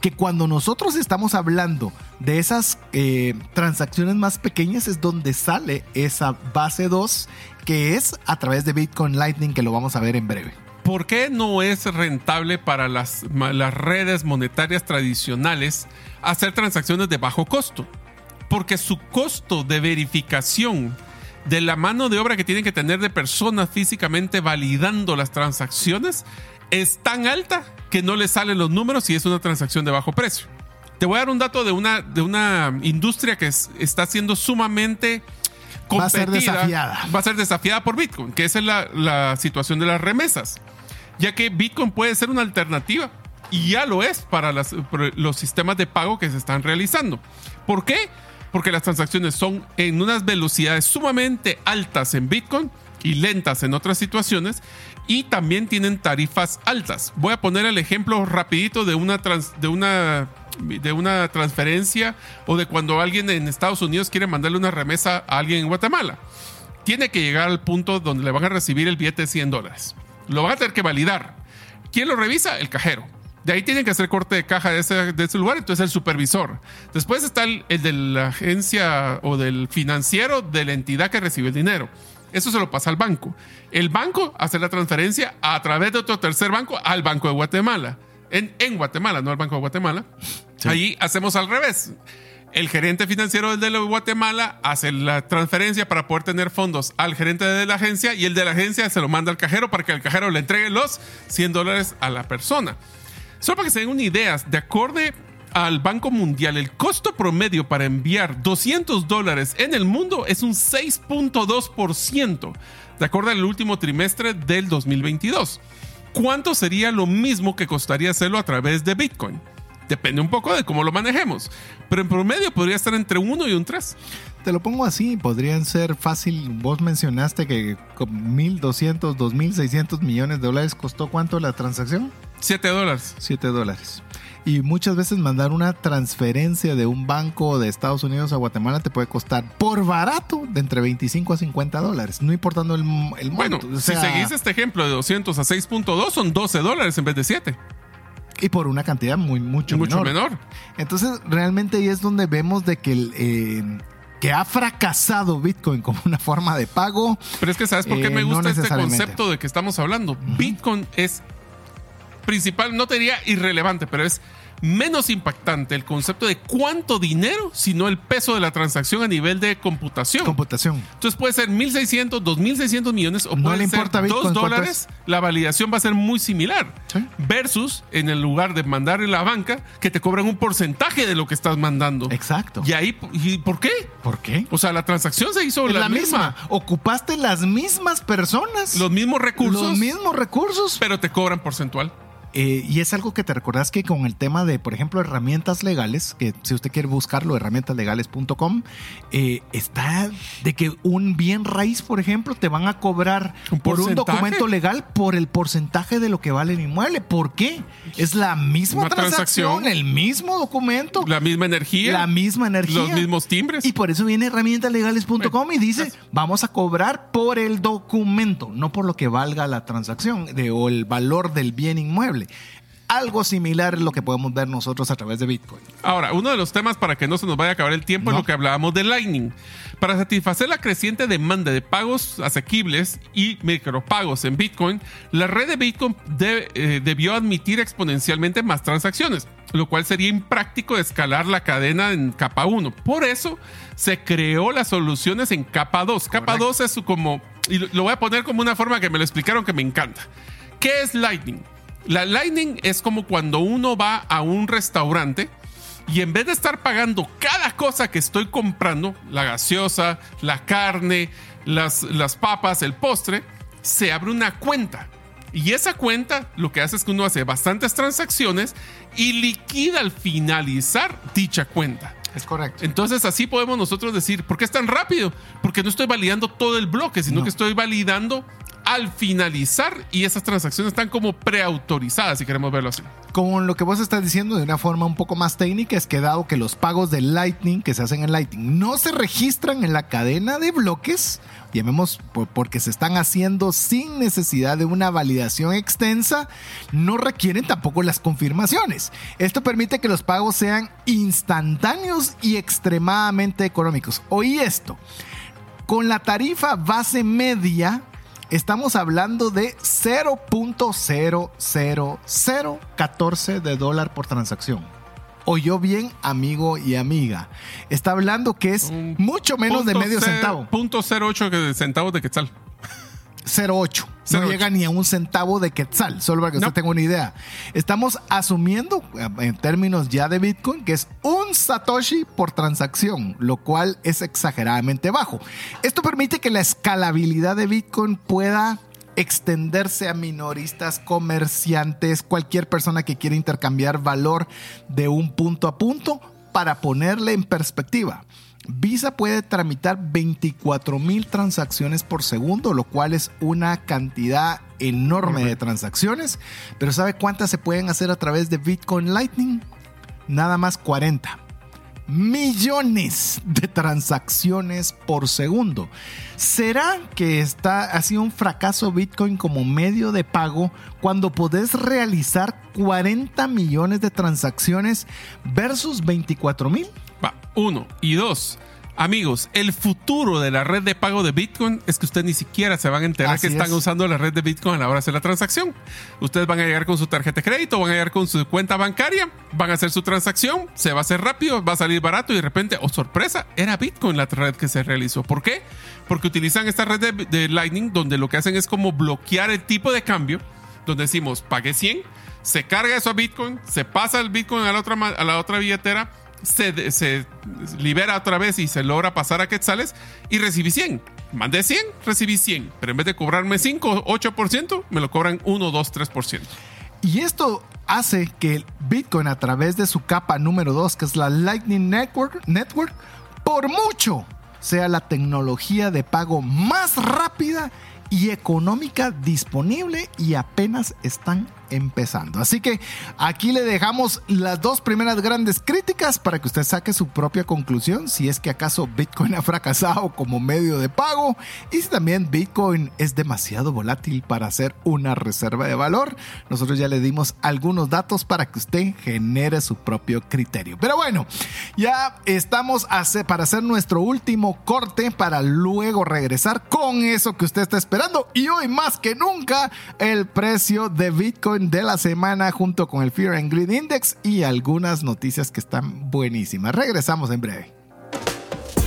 [SPEAKER 1] Que cuando nosotros estamos hablando de esas eh, transacciones más pequeñas es donde sale esa base 2 que es a través de Bitcoin Lightning que lo vamos a ver en breve.
[SPEAKER 2] ¿Por qué no es rentable para las, las redes monetarias tradicionales hacer transacciones de bajo costo? Porque su costo de verificación de la mano de obra que tienen que tener de personas físicamente validando las transacciones es tan alta que no le salen los números si es una transacción de bajo precio. Te voy a dar un dato de una, de una industria que es- está siendo sumamente
[SPEAKER 1] Va a ser
[SPEAKER 2] competida,
[SPEAKER 1] desafiada.
[SPEAKER 2] va a ser desafiada por Bitcoin, que esa es la, la situación de las remesas, ya que Bitcoin puede ser una alternativa y ya lo es para las- por los sistemas de pago que se están realizando. ¿Por qué? Porque las transacciones son en unas velocidades sumamente altas en Bitcoin y lentas en otras situaciones y también tienen tarifas altas. Voy a poner el ejemplo rapidito de una, de una, de una transferencia o de cuando alguien en Estados Unidos quiere mandarle una remesa a alguien en Guatemala. Tiene que llegar al punto donde le van a recibir el billete de 100 dólares. Lo van a tener que validar. ¿Quién lo revisa? El cajero. De ahí tienen que hacer corte de caja de ese, de ese lugar, entonces el supervisor. Después está el, el de la agencia o del financiero de la entidad que recibe el dinero. Eso se lo pasa al banco. El banco hace la transferencia a través de otro tercer banco al Banco de Guatemala. En, en Guatemala, no al Banco de Guatemala. Ahí hacemos al revés. El gerente financiero del de Guatemala hace la transferencia para poder tener fondos al gerente de la agencia y el de la agencia se lo manda al cajero para que el cajero le entregue los 100 dólares a la persona. Solo para que se den una idea, de acuerdo al Banco Mundial, el costo promedio para enviar 200 dólares en el mundo es un 6.2%, de acuerdo al último trimestre del 2022. ¿Cuánto sería lo mismo que costaría hacerlo a través de Bitcoin? Depende un poco de cómo lo manejemos, pero en promedio podría estar entre 1 y un 3.
[SPEAKER 1] Te lo pongo así, podrían ser fácil. Vos mencionaste que con 1.200, 2.600 millones de dólares costó cuánto la transacción?
[SPEAKER 2] 7 dólares.
[SPEAKER 1] 7 dólares. Y muchas veces mandar una transferencia de un banco de Estados Unidos a Guatemala te puede costar por barato de entre 25 a 50 dólares, no importando el, el
[SPEAKER 2] Bueno,
[SPEAKER 1] monto. O
[SPEAKER 2] si
[SPEAKER 1] sea,
[SPEAKER 2] seguís este ejemplo de 200 a 6.2 son 12 dólares en vez de 7.
[SPEAKER 1] Y por una cantidad muy, mucho,
[SPEAKER 2] Mucho
[SPEAKER 1] menor.
[SPEAKER 2] menor.
[SPEAKER 1] Entonces, realmente ahí es donde vemos de que, el, eh, que ha fracasado Bitcoin como una forma de pago.
[SPEAKER 2] Pero es que ¿sabes por qué
[SPEAKER 1] Eh,
[SPEAKER 2] me
[SPEAKER 1] no
[SPEAKER 2] gusta este concepto de que estamos hablando? Bitcoin es principal, no te diría irrelevante, pero es menos impactante el concepto de cuánto dinero, sino el peso de la transacción a nivel de computación.
[SPEAKER 1] Computación.
[SPEAKER 2] Entonces puede ser 1.600, 2.600 millones o
[SPEAKER 1] No
[SPEAKER 2] puede
[SPEAKER 1] le
[SPEAKER 2] ser
[SPEAKER 1] importa a Bitcoin
[SPEAKER 2] 2
[SPEAKER 1] cuánto
[SPEAKER 2] dólares. La validación va a ser muy similar.
[SPEAKER 1] Sí.
[SPEAKER 2] Versus en el lugar de mandar en la banca que te cobran un porcentaje de lo que estás mandando.
[SPEAKER 1] Exacto.
[SPEAKER 2] Y ahí, ¿y por qué?
[SPEAKER 1] ¿Por qué?
[SPEAKER 2] O sea, la transacción se hizo la
[SPEAKER 1] misma. Ocupaste las mismas personas.
[SPEAKER 2] Los mismos recursos,
[SPEAKER 1] Los mismos recursos.
[SPEAKER 2] pero te cobran porcentual.
[SPEAKER 1] Eh, y es algo que te recordás que con el tema de, por ejemplo, herramientas legales, que si usted quiere buscarlo, herramientaslegales.com, eh, está de que un bien raíz, por ejemplo, te van a cobrar
[SPEAKER 2] ¿Un
[SPEAKER 1] por un documento legal por el porcentaje de lo que vale el inmueble. ¿Por qué? Es la misma transacción,
[SPEAKER 2] transacción.
[SPEAKER 1] el mismo documento,
[SPEAKER 2] La misma energía.
[SPEAKER 1] la misma energía.
[SPEAKER 2] Los mismos timbres.
[SPEAKER 1] Y por eso viene herramientaslegales.com y dice, vamos a cobrar por el documento, no por lo que valga la transacción de, o el valor del bien inmueble. Algo similar es lo que podemos ver nosotros a través de Bitcoin.
[SPEAKER 2] Ahora, uno de los temas para que no se nos vaya a acabar el tiempo
[SPEAKER 1] No.
[SPEAKER 2] es lo que hablábamos de Lightning. Para satisfacer la creciente demanda de pagos asequibles y micropagos en Bitcoin, la red de Bitcoin de- eh, debió admitir exponencialmente más transacciones, lo cual sería impráctico escalar la cadena en capa 1. Por eso se creó las soluciones en capa 2. Capa 2 es como, y lo voy a poner como una forma que me lo explicaron que me encanta. ¿Qué es Lightning? La Lightning es como cuando uno va a un restaurante y en vez de estar pagando cada cosa que estoy comprando, la gaseosa, la carne, las, las papas, el postre, se abre una cuenta. Y esa cuenta lo que hace es que uno hace bastantes transacciones y liquida al finalizar dicha cuenta.
[SPEAKER 1] Es correcto.
[SPEAKER 2] Entonces así podemos nosotros decir, ¿por qué es tan rápido? Porque no estoy validando todo el bloque, sino
[SPEAKER 1] No.
[SPEAKER 2] que estoy validando al finalizar y esas transacciones están como preautorizadas, si queremos verlo así.
[SPEAKER 1] Con lo que vos estás diciendo de una forma un poco más técnica es que dado que los pagos de Lightning que se hacen en Lightning no se registran en la cadena de bloques, llamemos por- porque se están haciendo sin necesidad de una validación extensa, no requieren tampoco las confirmaciones. Esto permite que los pagos sean instantáneos y extremadamente económicos. Oí esto. Con la tarifa base media, estamos hablando de 0.00014 de dólar por transacción. Oyó bien, amigo y amiga. Está hablando que es mucho menos de medio
[SPEAKER 2] cero-
[SPEAKER 1] centavo.
[SPEAKER 2] Punto 08 que- centavos de quetzal.
[SPEAKER 1] 0.8. No
[SPEAKER 2] 0.8.
[SPEAKER 1] llega ni a un centavo de quetzal, solo para que usted
[SPEAKER 2] No.
[SPEAKER 1] tenga una idea. Estamos asumiendo, eh, en términos ya de Bitcoin, que es un Satoshi por transacción, lo cual es exageradamente bajo. Esto permite que la escalabilidad de Bitcoin pueda extenderse a minoristas, comerciantes, cualquier persona que quiera intercambiar valor de un punto a punto para ponerle en perspectiva. Visa puede tramitar 24 mil transacciones por segundo, lo cual es una cantidad enorme de transacciones. Pero ¿sabe cuántas se pueden hacer a través de Bitcoin Lightning? Nada más 40 millones de transacciones por segundo. ¿Será que está, ha sido un fracaso Bitcoin como medio de pago cuando podés realizar 40 millones de transacciones versus 24 mil?
[SPEAKER 2] Uno. Y dos, Amigos, el futuro de la red de pago de Bitcoin es que ustedes ni siquiera se van a enterar
[SPEAKER 1] Así
[SPEAKER 2] que están
[SPEAKER 1] es.
[SPEAKER 2] usando la red de Bitcoin a la hora de hacer la transacción. Ustedes van a llegar con su tarjeta de crédito, van a llegar con su cuenta bancaria, van a hacer su transacción, se va a hacer rápido, va a salir barato y de repente, oh sorpresa, era Bitcoin la red que se realizó. ¿Por qué? Porque utilizan esta red de, de Lightning donde lo que hacen es como bloquear el tipo de cambio, donde decimos pagué 100, se carga eso a Bitcoin, se pasa el Bitcoin a la otra, a la otra billetera, se, se libera otra vez y se logra pasar a quetzales y recibí 100. Mandé 100, recibí 100. Pero en vez de cobrarme 5 o 8%, me lo cobran 1, 2, 3%.
[SPEAKER 1] Y esto hace que el Bitcoin a través de su capa número 2, que es la Lightning Network, Network, por mucho sea la tecnología de pago más rápida y económica disponible y apenas están empezando. Así que aquí le dejamos las dos primeras grandes críticas para que usted saque su propia conclusión si es que acaso Bitcoin ha fracasado como medio de pago y si también Bitcoin es demasiado volátil para ser una reserva de valor. Nosotros ya le dimos algunos datos para que usted genere su propio criterio. Pero bueno, ya estamos para hacer nuestro último corte para luego regresar con eso que usted está esperando y hoy más que nunca el precio de Bitcoin de la semana junto con el Fear and Greed Index y algunas noticias que están buenísimas. Regresamos en breve.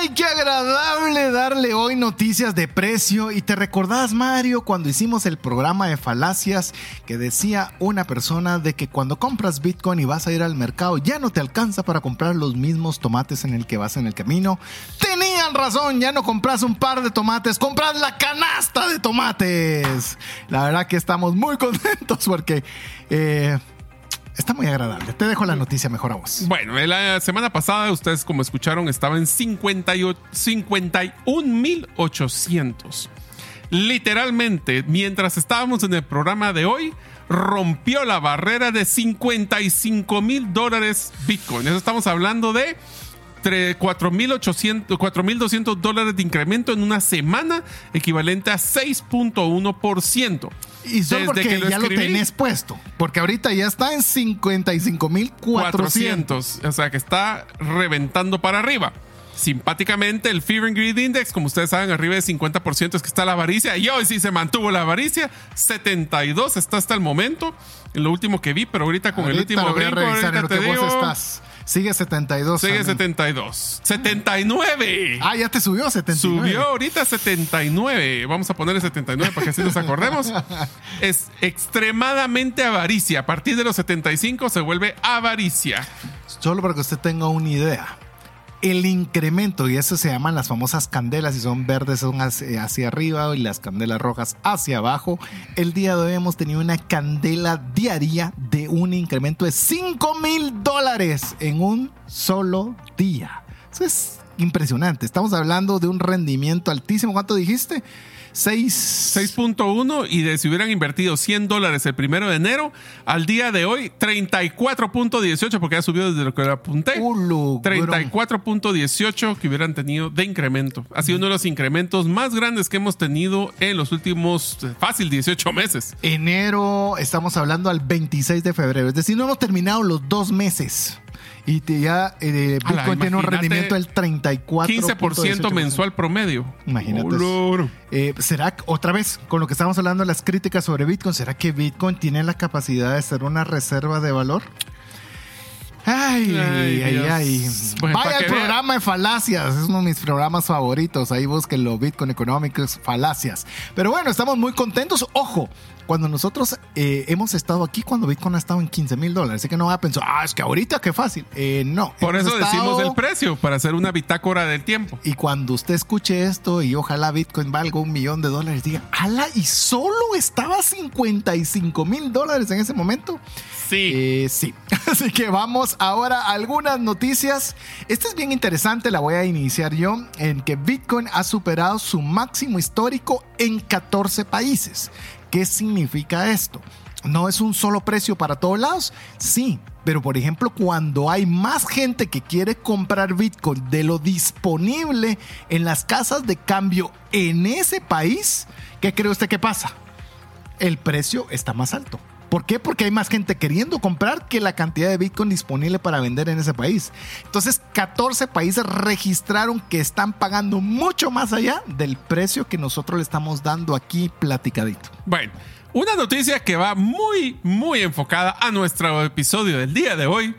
[SPEAKER 1] ¡Ay, qué agradable darle hoy noticias de precio! Y te recordás, Mario, cuando hicimos el programa de falacias que decía una persona de que cuando compras Bitcoin y vas a ir al mercado ya no te alcanza para comprar los mismos tomates en el que vas en el camino. Tenían razón, ya no compras un par de tomates, compras la canasta de tomates. La verdad que estamos muy contentos porque... eh, Está muy agradable. Te dejo la noticia mejor a vos.
[SPEAKER 2] Bueno, la semana pasada, ustedes como escucharon, estaba en 58 51.800. Literalmente, mientras estábamos en el programa de hoy, rompió la barrera de 55 mil dólares Bitcoin. Estamos hablando de tre- 4.800 4.200 dólares de incremento en una semana, equivalente a 6.1%.
[SPEAKER 1] Y solo
[SPEAKER 2] Desde
[SPEAKER 1] porque
[SPEAKER 2] lo
[SPEAKER 1] ya lo tenés puesto. Porque ahorita ya está en 55.400.
[SPEAKER 2] 400. O sea que está reventando para arriba. Simpáticamente, el Fear and Greed Index, como ustedes saben, arriba de 50% es que está la avaricia. Y hoy sí se mantuvo la avaricia. 72 está hasta el momento. En lo último que vi, pero ahorita con el último
[SPEAKER 1] lo voy a
[SPEAKER 2] brinco, ahorita te digo,
[SPEAKER 1] estás. Sigue 72.
[SPEAKER 2] sigue
[SPEAKER 1] también.
[SPEAKER 2] 72. 79.
[SPEAKER 1] Ah, ya te subió 79.
[SPEAKER 2] Subió ahorita 79. Vamos a ponerle 79 para que así nos acordemos. Es extremadamente avaricia. A partir de los 75 se vuelve avaricia.
[SPEAKER 1] Solo para que usted tenga una idea. El incremento, y eso se llaman las famosas candelas, y son verdes son hacia, hacia arriba y las candelas rojas hacia abajo. El día de hoy hemos tenido una candela diaria de un incremento de 5 mil dólares en un solo día. Eso es impresionante. Estamos hablando de un rendimiento altísimo. ¿Cuánto dijiste? 6.
[SPEAKER 2] 6.1 y de si hubieran invertido 100 dólares el primero de enero, al día de hoy 34.18 porque ya subió desde lo que le apunté. 34.18 que hubieran tenido de incremento. Ha sido uno de los incrementos más grandes que hemos tenido en los últimos eh, fácil 18 meses.
[SPEAKER 1] Enero, estamos hablando al 26 de febrero. Es decir, no hemos terminado los dos meses. Y te- ya eh,
[SPEAKER 2] Ala,
[SPEAKER 1] Bitcoin tiene un rendimiento del 34.
[SPEAKER 2] 15% mensual promedio.
[SPEAKER 1] Imagínate. Eh, ¿Será, otra vez, con lo que estamos hablando de las críticas sobre Bitcoin, ¿será que Bitcoin tiene la capacidad de ser una reserva de valor? Ay,
[SPEAKER 2] Ay,
[SPEAKER 1] ay, ay.
[SPEAKER 2] Bueno,
[SPEAKER 1] Vaya
[SPEAKER 2] vea.
[SPEAKER 1] programa de falacias, es uno de mis programas favoritos. Ahí búsquenlo, Bitcoin Economics, falacias. Pero bueno, estamos muy contentos. Ojo, cuando nosotros eh, hemos estado aquí, cuando Bitcoin ha estado en 15 mil dólares, así que no va a pensar, ah, es que ahorita qué fácil. Eh, no.
[SPEAKER 2] Por eso decimos el precio, para hacer una bitácora del tiempo.
[SPEAKER 1] y cuando usted escuche esto y ojalá Bitcoin valga un millón de dólares, diga, ala, y solo estaba a 55 mil dólares en ese momento.
[SPEAKER 2] Sí.
[SPEAKER 1] Eh, sí, así que vamos ahora a algunas noticias. Esta es bien interesante, la voy a iniciar yo, en que Bitcoin ha superado su máximo histórico en 14 países. ¿Qué significa esto? ¿No es un solo precio para todos lados? Sí, pero por ejemplo, cuando hay más gente que quiere comprar Bitcoin de lo disponible en las casas de cambio en ese país, ¿qué cree usted que pasa? el precio está más alto. ¿Por qué? Porque hay más gente queriendo comprar que la cantidad de Bitcoin disponible para vender en ese país. Entonces, 14 países registraron que están pagando mucho más allá del precio que nosotros le estamos dando aquí platicadito.
[SPEAKER 2] Bueno, una noticia que va muy, muy enfocada a nuestro episodio del día de hoy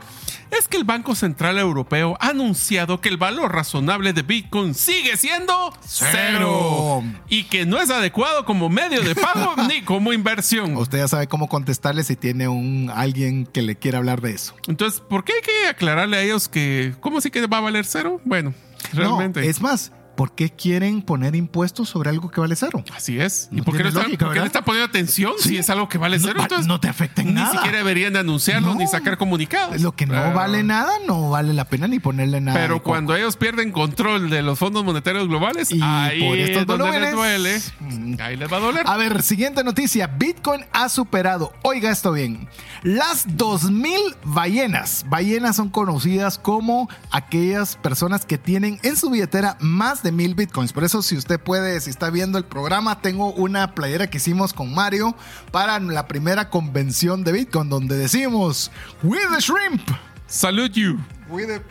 [SPEAKER 2] es que el Banco Central Europeo ha anunciado que el valor razonable de Bitcoin sigue siendo cero
[SPEAKER 1] Cero.
[SPEAKER 2] y que no es adecuado como medio de pago ni como inversión.
[SPEAKER 1] Usted ya sabe cómo contestarle si tiene un alguien que le quiera hablar de eso.
[SPEAKER 2] Entonces, ¿por qué hay que aclararle a ellos que, ¿cómo así que va a valer cero? Bueno, realmente.
[SPEAKER 1] No, es más, ¿por qué quieren poner impuestos sobre algo que vale cero?
[SPEAKER 2] Así es. ¿Y
[SPEAKER 1] No
[SPEAKER 2] por qué, no están,
[SPEAKER 1] lógica,
[SPEAKER 2] por qué no
[SPEAKER 1] ¿verdad?
[SPEAKER 2] están poniendo atención si es algo que vale
[SPEAKER 1] No,
[SPEAKER 2] cero?
[SPEAKER 1] va-
[SPEAKER 2] Entonces,
[SPEAKER 1] no te afecta en
[SPEAKER 2] ni
[SPEAKER 1] nada.
[SPEAKER 2] siquiera deberían de anunciarlo
[SPEAKER 1] No.
[SPEAKER 2] ni sacar comunicados.
[SPEAKER 1] Lo que no
[SPEAKER 2] Pero-
[SPEAKER 1] vale nada, no vale la pena ni ponerle nada.
[SPEAKER 2] Pero cuando ellos pierden control de los fondos monetarios globales,
[SPEAKER 1] Y
[SPEAKER 2] ahí
[SPEAKER 1] por estos
[SPEAKER 2] donde les duele.
[SPEAKER 1] mm.
[SPEAKER 2] Ahí les va a doler.
[SPEAKER 1] A ver, siguiente noticia. Bitcoin ha superado, oiga esto bien, las 2000 ballenas. Ballenas son conocidas como aquellas personas que tienen en su billetera más de mil bitcoins. Por eso, si usted puede, si está viendo el programa, tengo una playera que hicimos con Mario para la primera convención de Bitcoin, donde decimos, with the shrimp.
[SPEAKER 2] Salute you.
[SPEAKER 1] with the-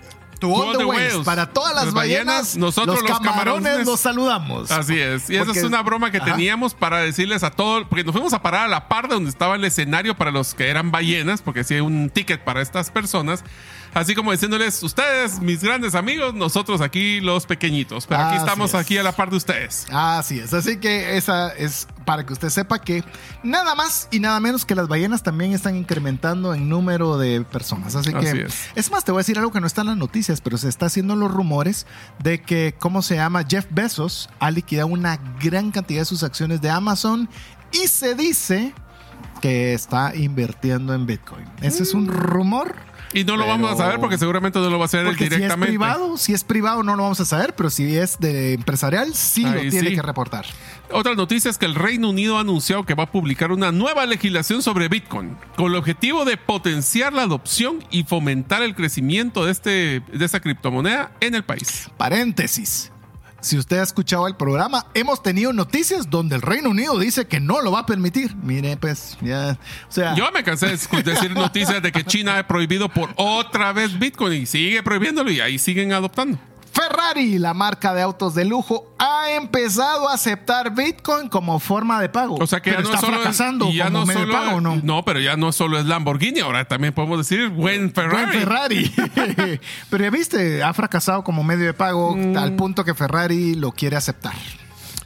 [SPEAKER 1] To all the whales. Para todas las,
[SPEAKER 2] Las
[SPEAKER 1] ballenas,
[SPEAKER 2] ballenas, nosotros
[SPEAKER 1] los
[SPEAKER 2] los
[SPEAKER 1] camarones, los saludamos.
[SPEAKER 2] Así es. Y esa es una broma que
[SPEAKER 1] Ajá.
[SPEAKER 2] teníamos para decirles a todos, porque nos fuimos a parar a la par de donde estaba el escenario para los que eran ballenas, porque sí hay un ticket para estas personas. Así como diciéndoles, ustedes, mis grandes amigos, nosotros aquí los pequeñitos. Pero aquí
[SPEAKER 1] Así
[SPEAKER 2] estamos
[SPEAKER 1] es.
[SPEAKER 2] aquí a la par de ustedes.
[SPEAKER 1] Así es, así que esa es para que usted sepa que nada más y nada menos que las ballenas también están incrementando en número de personas. Así,
[SPEAKER 2] Así
[SPEAKER 1] que
[SPEAKER 2] es.
[SPEAKER 1] es. más, te voy a decir algo que no está en las noticias, pero se está haciendo los rumores de que, ¿cómo se llama? Jeff Bezos ha liquidado una gran cantidad de sus acciones de Amazon y se dice que está invirtiendo en Bitcoin. Ese es un rumor.
[SPEAKER 2] Y no lo
[SPEAKER 1] Pero-
[SPEAKER 2] vamos a saber porque seguramente no lo va a hacer él
[SPEAKER 1] Porque si es
[SPEAKER 2] directamente.
[SPEAKER 1] privado, si es privado no lo vamos a saber, pero si es de empresarial, sí lo tiene
[SPEAKER 2] sí.
[SPEAKER 1] que reportar.
[SPEAKER 2] Otra noticia es que el Reino Unido ha anunciado que va a publicar una nueva legislación sobre Bitcoin con el objetivo de potenciar la adopción y fomentar el crecimiento de, este, de esta criptomoneda en el país.
[SPEAKER 1] Paréntesis. Si usted ha escuchado el programa, hemos tenido noticias donde el Reino Unido dice que no lo va a permitir. Mire, pues, ya. O sea,
[SPEAKER 2] Yo me cansé de decir noticias de que China ha prohibido por otra vez Bitcoin y sigue prohibiéndolo y ahí siguen adoptando.
[SPEAKER 1] Ferrari, la marca de autos de lujo, ha empezado a aceptar Bitcoin como forma de pago.
[SPEAKER 2] O sea que
[SPEAKER 1] Pero
[SPEAKER 2] ya no
[SPEAKER 1] está
[SPEAKER 2] solo
[SPEAKER 1] fracasando
[SPEAKER 2] y ya
[SPEAKER 1] como
[SPEAKER 2] no
[SPEAKER 1] medio
[SPEAKER 2] solo
[SPEAKER 1] de pago, ¿no?
[SPEAKER 2] no, pero ya no solo es Lamborghini, ahora también podemos decir buen Ferrari.
[SPEAKER 1] Buen Ferrari. Pero ya viste, ha fracasado como medio de pago
[SPEAKER 2] Mm.
[SPEAKER 1] al punto que Ferrari lo quiere aceptar.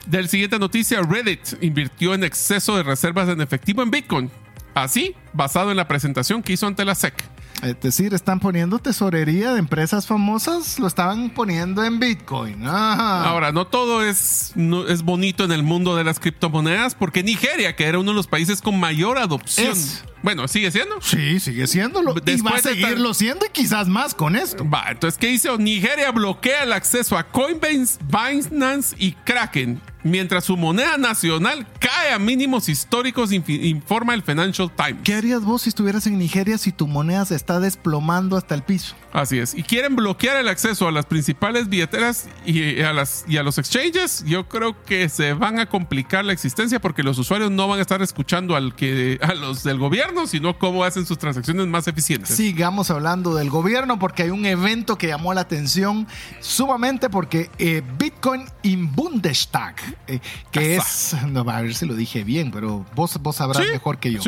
[SPEAKER 2] Del siguiente noticia, Reddit invirtió en exceso de reservas en efectivo en Bitcoin. Así, basado en la presentación que hizo ante la SEC.
[SPEAKER 1] Es decir, están poniendo tesorería de empresas famosas, lo estaban poniendo en Bitcoin. Ajá.
[SPEAKER 2] Ahora, no todo es, no, es bonito en el mundo de las criptomonedas, porque Nigeria, que era uno de los países con mayor adopción,
[SPEAKER 1] Es.
[SPEAKER 2] bueno, sigue siendo.
[SPEAKER 1] Sí, sigue siéndolo. y va a
[SPEAKER 2] Después
[SPEAKER 1] seguirlo siendo y quizás más con esto.
[SPEAKER 2] Va, entonces, ¿qué hizo? Nigeria bloquea el acceso a Coinbase, Binance y Kraken mientras su moneda nacional cae a mínimos históricos, informa el Financial Times.
[SPEAKER 1] ¿Qué harías vos si estuvieras en Nigeria si tu moneda se está desplomando hasta el piso?
[SPEAKER 2] Así es. Y quieren bloquear el acceso a las principales billeteras y a, las, y a los exchanges. Yo creo que se van a complicar la existencia porque los usuarios no van a estar escuchando al que, a los del gobierno, sino cómo hacen sus transacciones más eficientes.
[SPEAKER 1] Sigamos hablando del gobierno porque hay un evento que llamó la atención sumamente porque eh, Bitcoin in Bundestag, eh, que es, no, a ver si lo dije bien, pero vos, vos sabrás mejor que yo,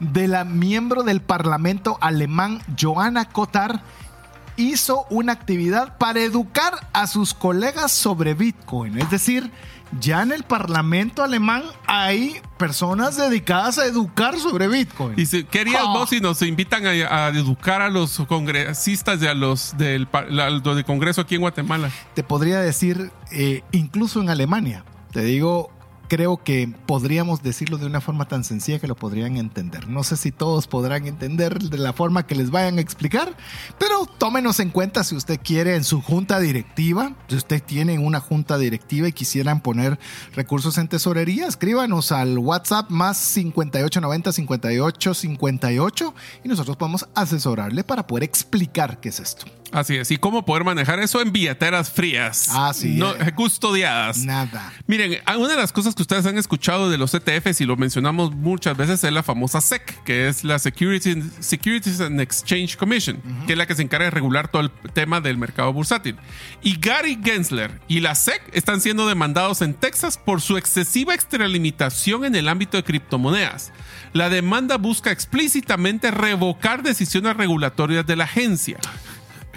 [SPEAKER 1] de la miembro del Parlamento alemán Johanna Kotar hizo una actividad para educar a sus colegas sobre Bitcoin. Es decir, ya en el Parlamento alemán hay personas dedicadas a educar sobre Bitcoin.
[SPEAKER 2] Y si querías ah. vos si nos invitan a, educar a los congresistas y a los del, Congreso aquí en Guatemala.
[SPEAKER 1] Te podría decir, eh, incluso en Alemania. Te digo, creo que podríamos decirlo de una forma tan sencilla que lo podrían entender. No sé si todos podrán entender de la forma que les vayan a explicar, pero tómenos en cuenta si usted quiere en su junta directiva, si usted tiene una junta directiva y quisieran poner recursos en tesorería, escríbanos al WhatsApp más 5890 58 58 y nosotros podemos asesorarle para poder explicar qué es esto.
[SPEAKER 2] Así es. ¿Y cómo poder manejar eso en billeteras frías?
[SPEAKER 1] Así
[SPEAKER 2] no, Custodiadas.
[SPEAKER 1] Nada.
[SPEAKER 2] Miren, una de las cosas que ustedes han escuchado de los ETFs y lo mencionamos muchas veces es la famosa SEC, que es la Securities, and Exchange Commission, que es la que se encarga de regular todo el tema del mercado bursátil. Y Gary Gensler y la SEC están siendo demandados en Texas por su excesiva extralimitación en el ámbito de criptomonedas. La demanda busca explícitamente revocar decisiones regulatorias de la agencia.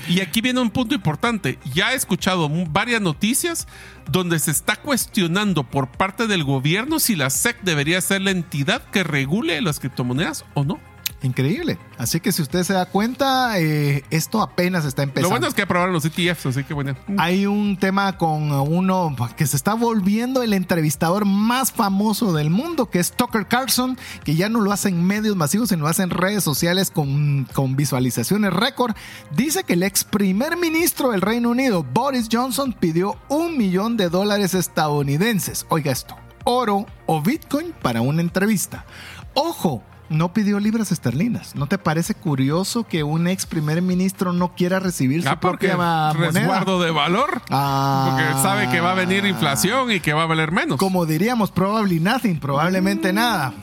[SPEAKER 2] Y aquí viene un punto importante. Ya he escuchado varias noticias donde se está cuestionando por parte del gobierno si la SEC debería ser la entidad que regule las criptomonedas o no.
[SPEAKER 1] Increíble. Así que si usted se da cuenta, eh, esto apenas está empezando.
[SPEAKER 2] Lo bueno es que aprobaron los ETFs, así que bueno.
[SPEAKER 1] Hay un tema con uno que se está volviendo el entrevistador más famoso del mundo, que es Tucker Carlson, que ya no lo hace en medios masivos, sino lo hace en redes sociales con, con visualizaciones récord. Dice que el ex primer ministro del Reino Unido, Boris Johnson, pidió un millón de dólares estadounidenses. Oiga esto, oro o Bitcoin para una entrevista. Ojo, no pidió libras esterlinas. ¿No te parece curioso que un ex primer ministro no quiera recibir su ah, propia moneda?
[SPEAKER 2] resguardo de valor.
[SPEAKER 1] Ah.
[SPEAKER 2] porque sabe que va a venir inflación y que va a valer menos.
[SPEAKER 1] Como diríamos, probably nothing, probablemente mm. nada.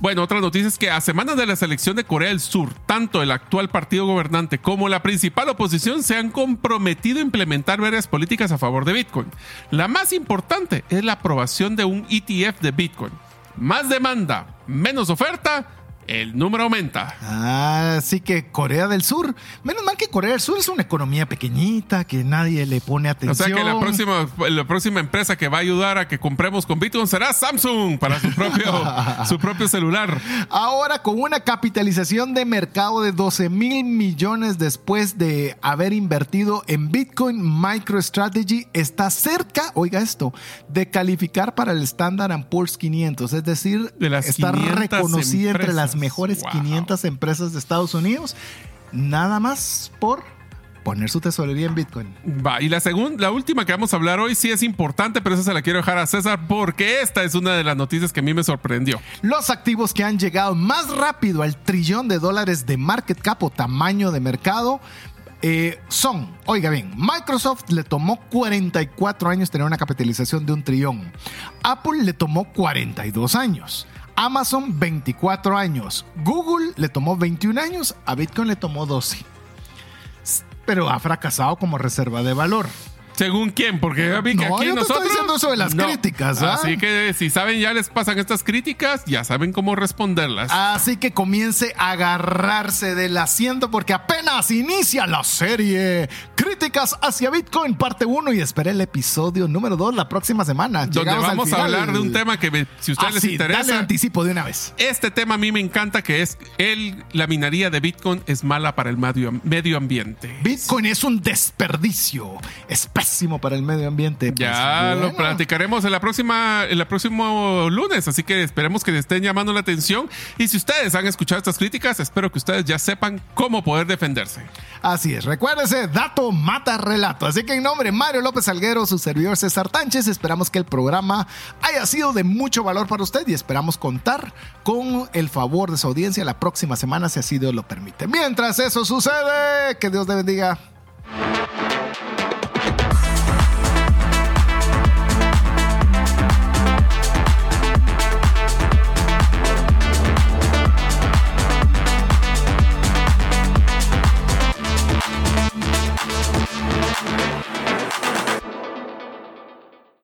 [SPEAKER 2] Bueno, otra noticia es que a semanas de la selección de Corea del Sur, tanto el actual partido gobernante como la principal oposición se han comprometido a implementar varias políticas a favor de Bitcoin. La más importante es la aprobación de un ETF de Bitcoin más demanda, menos oferta el número aumenta.
[SPEAKER 1] Ah, sí que Corea del Sur. Menos mal que Corea del Sur es una economía pequeñita que nadie le pone atención.
[SPEAKER 2] O sea que la próxima, la próxima empresa que va a ayudar a que compremos con Bitcoin será Samsung para su propio, su propio celular.
[SPEAKER 1] Ahora con una capitalización de mercado de 12 mil millones después de haber invertido en Bitcoin, MicroStrategy está cerca, oiga esto, de calificar para el Standard Poor's 500. Es decir, de está reconocida entre las mejores 500 empresas de Estados Unidos, nada más por poner su tesorería en Bitcoin.
[SPEAKER 2] Va, y la segunda, la última que vamos a hablar hoy sí es importante, pero esa se la quiero dejar a César porque esta es una de las noticias que a mí me sorprendió.
[SPEAKER 1] Los activos que han llegado más rápido al trillón de dólares de market cap o tamaño de mercado eh, son, oiga bien, Microsoft le tomó 44 años tener una capitalización de un trillón. Apple le tomó 42 años. Amazon 24 años, Google le tomó 21 años, a Bitcoin le tomó 12. Pero ha fracasado como reserva de valor.
[SPEAKER 2] ¿Según quién? Porque ya vi que aquí
[SPEAKER 1] yo
[SPEAKER 2] nosotros.
[SPEAKER 1] Estoy diciendo eso de las críticas. ¿ah?
[SPEAKER 2] Así que si saben, ya les pasan estas críticas, ya saben cómo responderlas.
[SPEAKER 1] Así que comience a agarrarse del asiento porque apenas inicia la serie Críticas hacia Bitcoin, parte 1. Y esperé el episodio número 2 la próxima semana.
[SPEAKER 2] Donde vamos a hablar de un tema que, si a ustedes les interesa. Dale
[SPEAKER 1] anticipo de una vez.
[SPEAKER 2] Este tema a mí me encanta, que es el, la minería de Bitcoin es mala para el medio, medio ambiente.
[SPEAKER 1] Bitcoin es un desperdicio. Especial pésimo para el medio ambiente. Pues,
[SPEAKER 2] Ya lo
[SPEAKER 1] bueno.
[SPEAKER 2] platicaremos en la próxima, en el próximo lunes, así que esperemos que le estén llamando la atención. Y si ustedes han escuchado estas críticas, espero que ustedes ya sepan cómo poder defenderse.
[SPEAKER 1] Así es, recuérdese, dato mata relato. Así que en nombre de Mario López Alguero, su servidor César Tánchez, esperamos que el programa haya sido de mucho valor para usted y esperamos contar con el favor de su audiencia la próxima semana, si así Dios lo permite. Mientras eso sucede, que Dios le bendiga.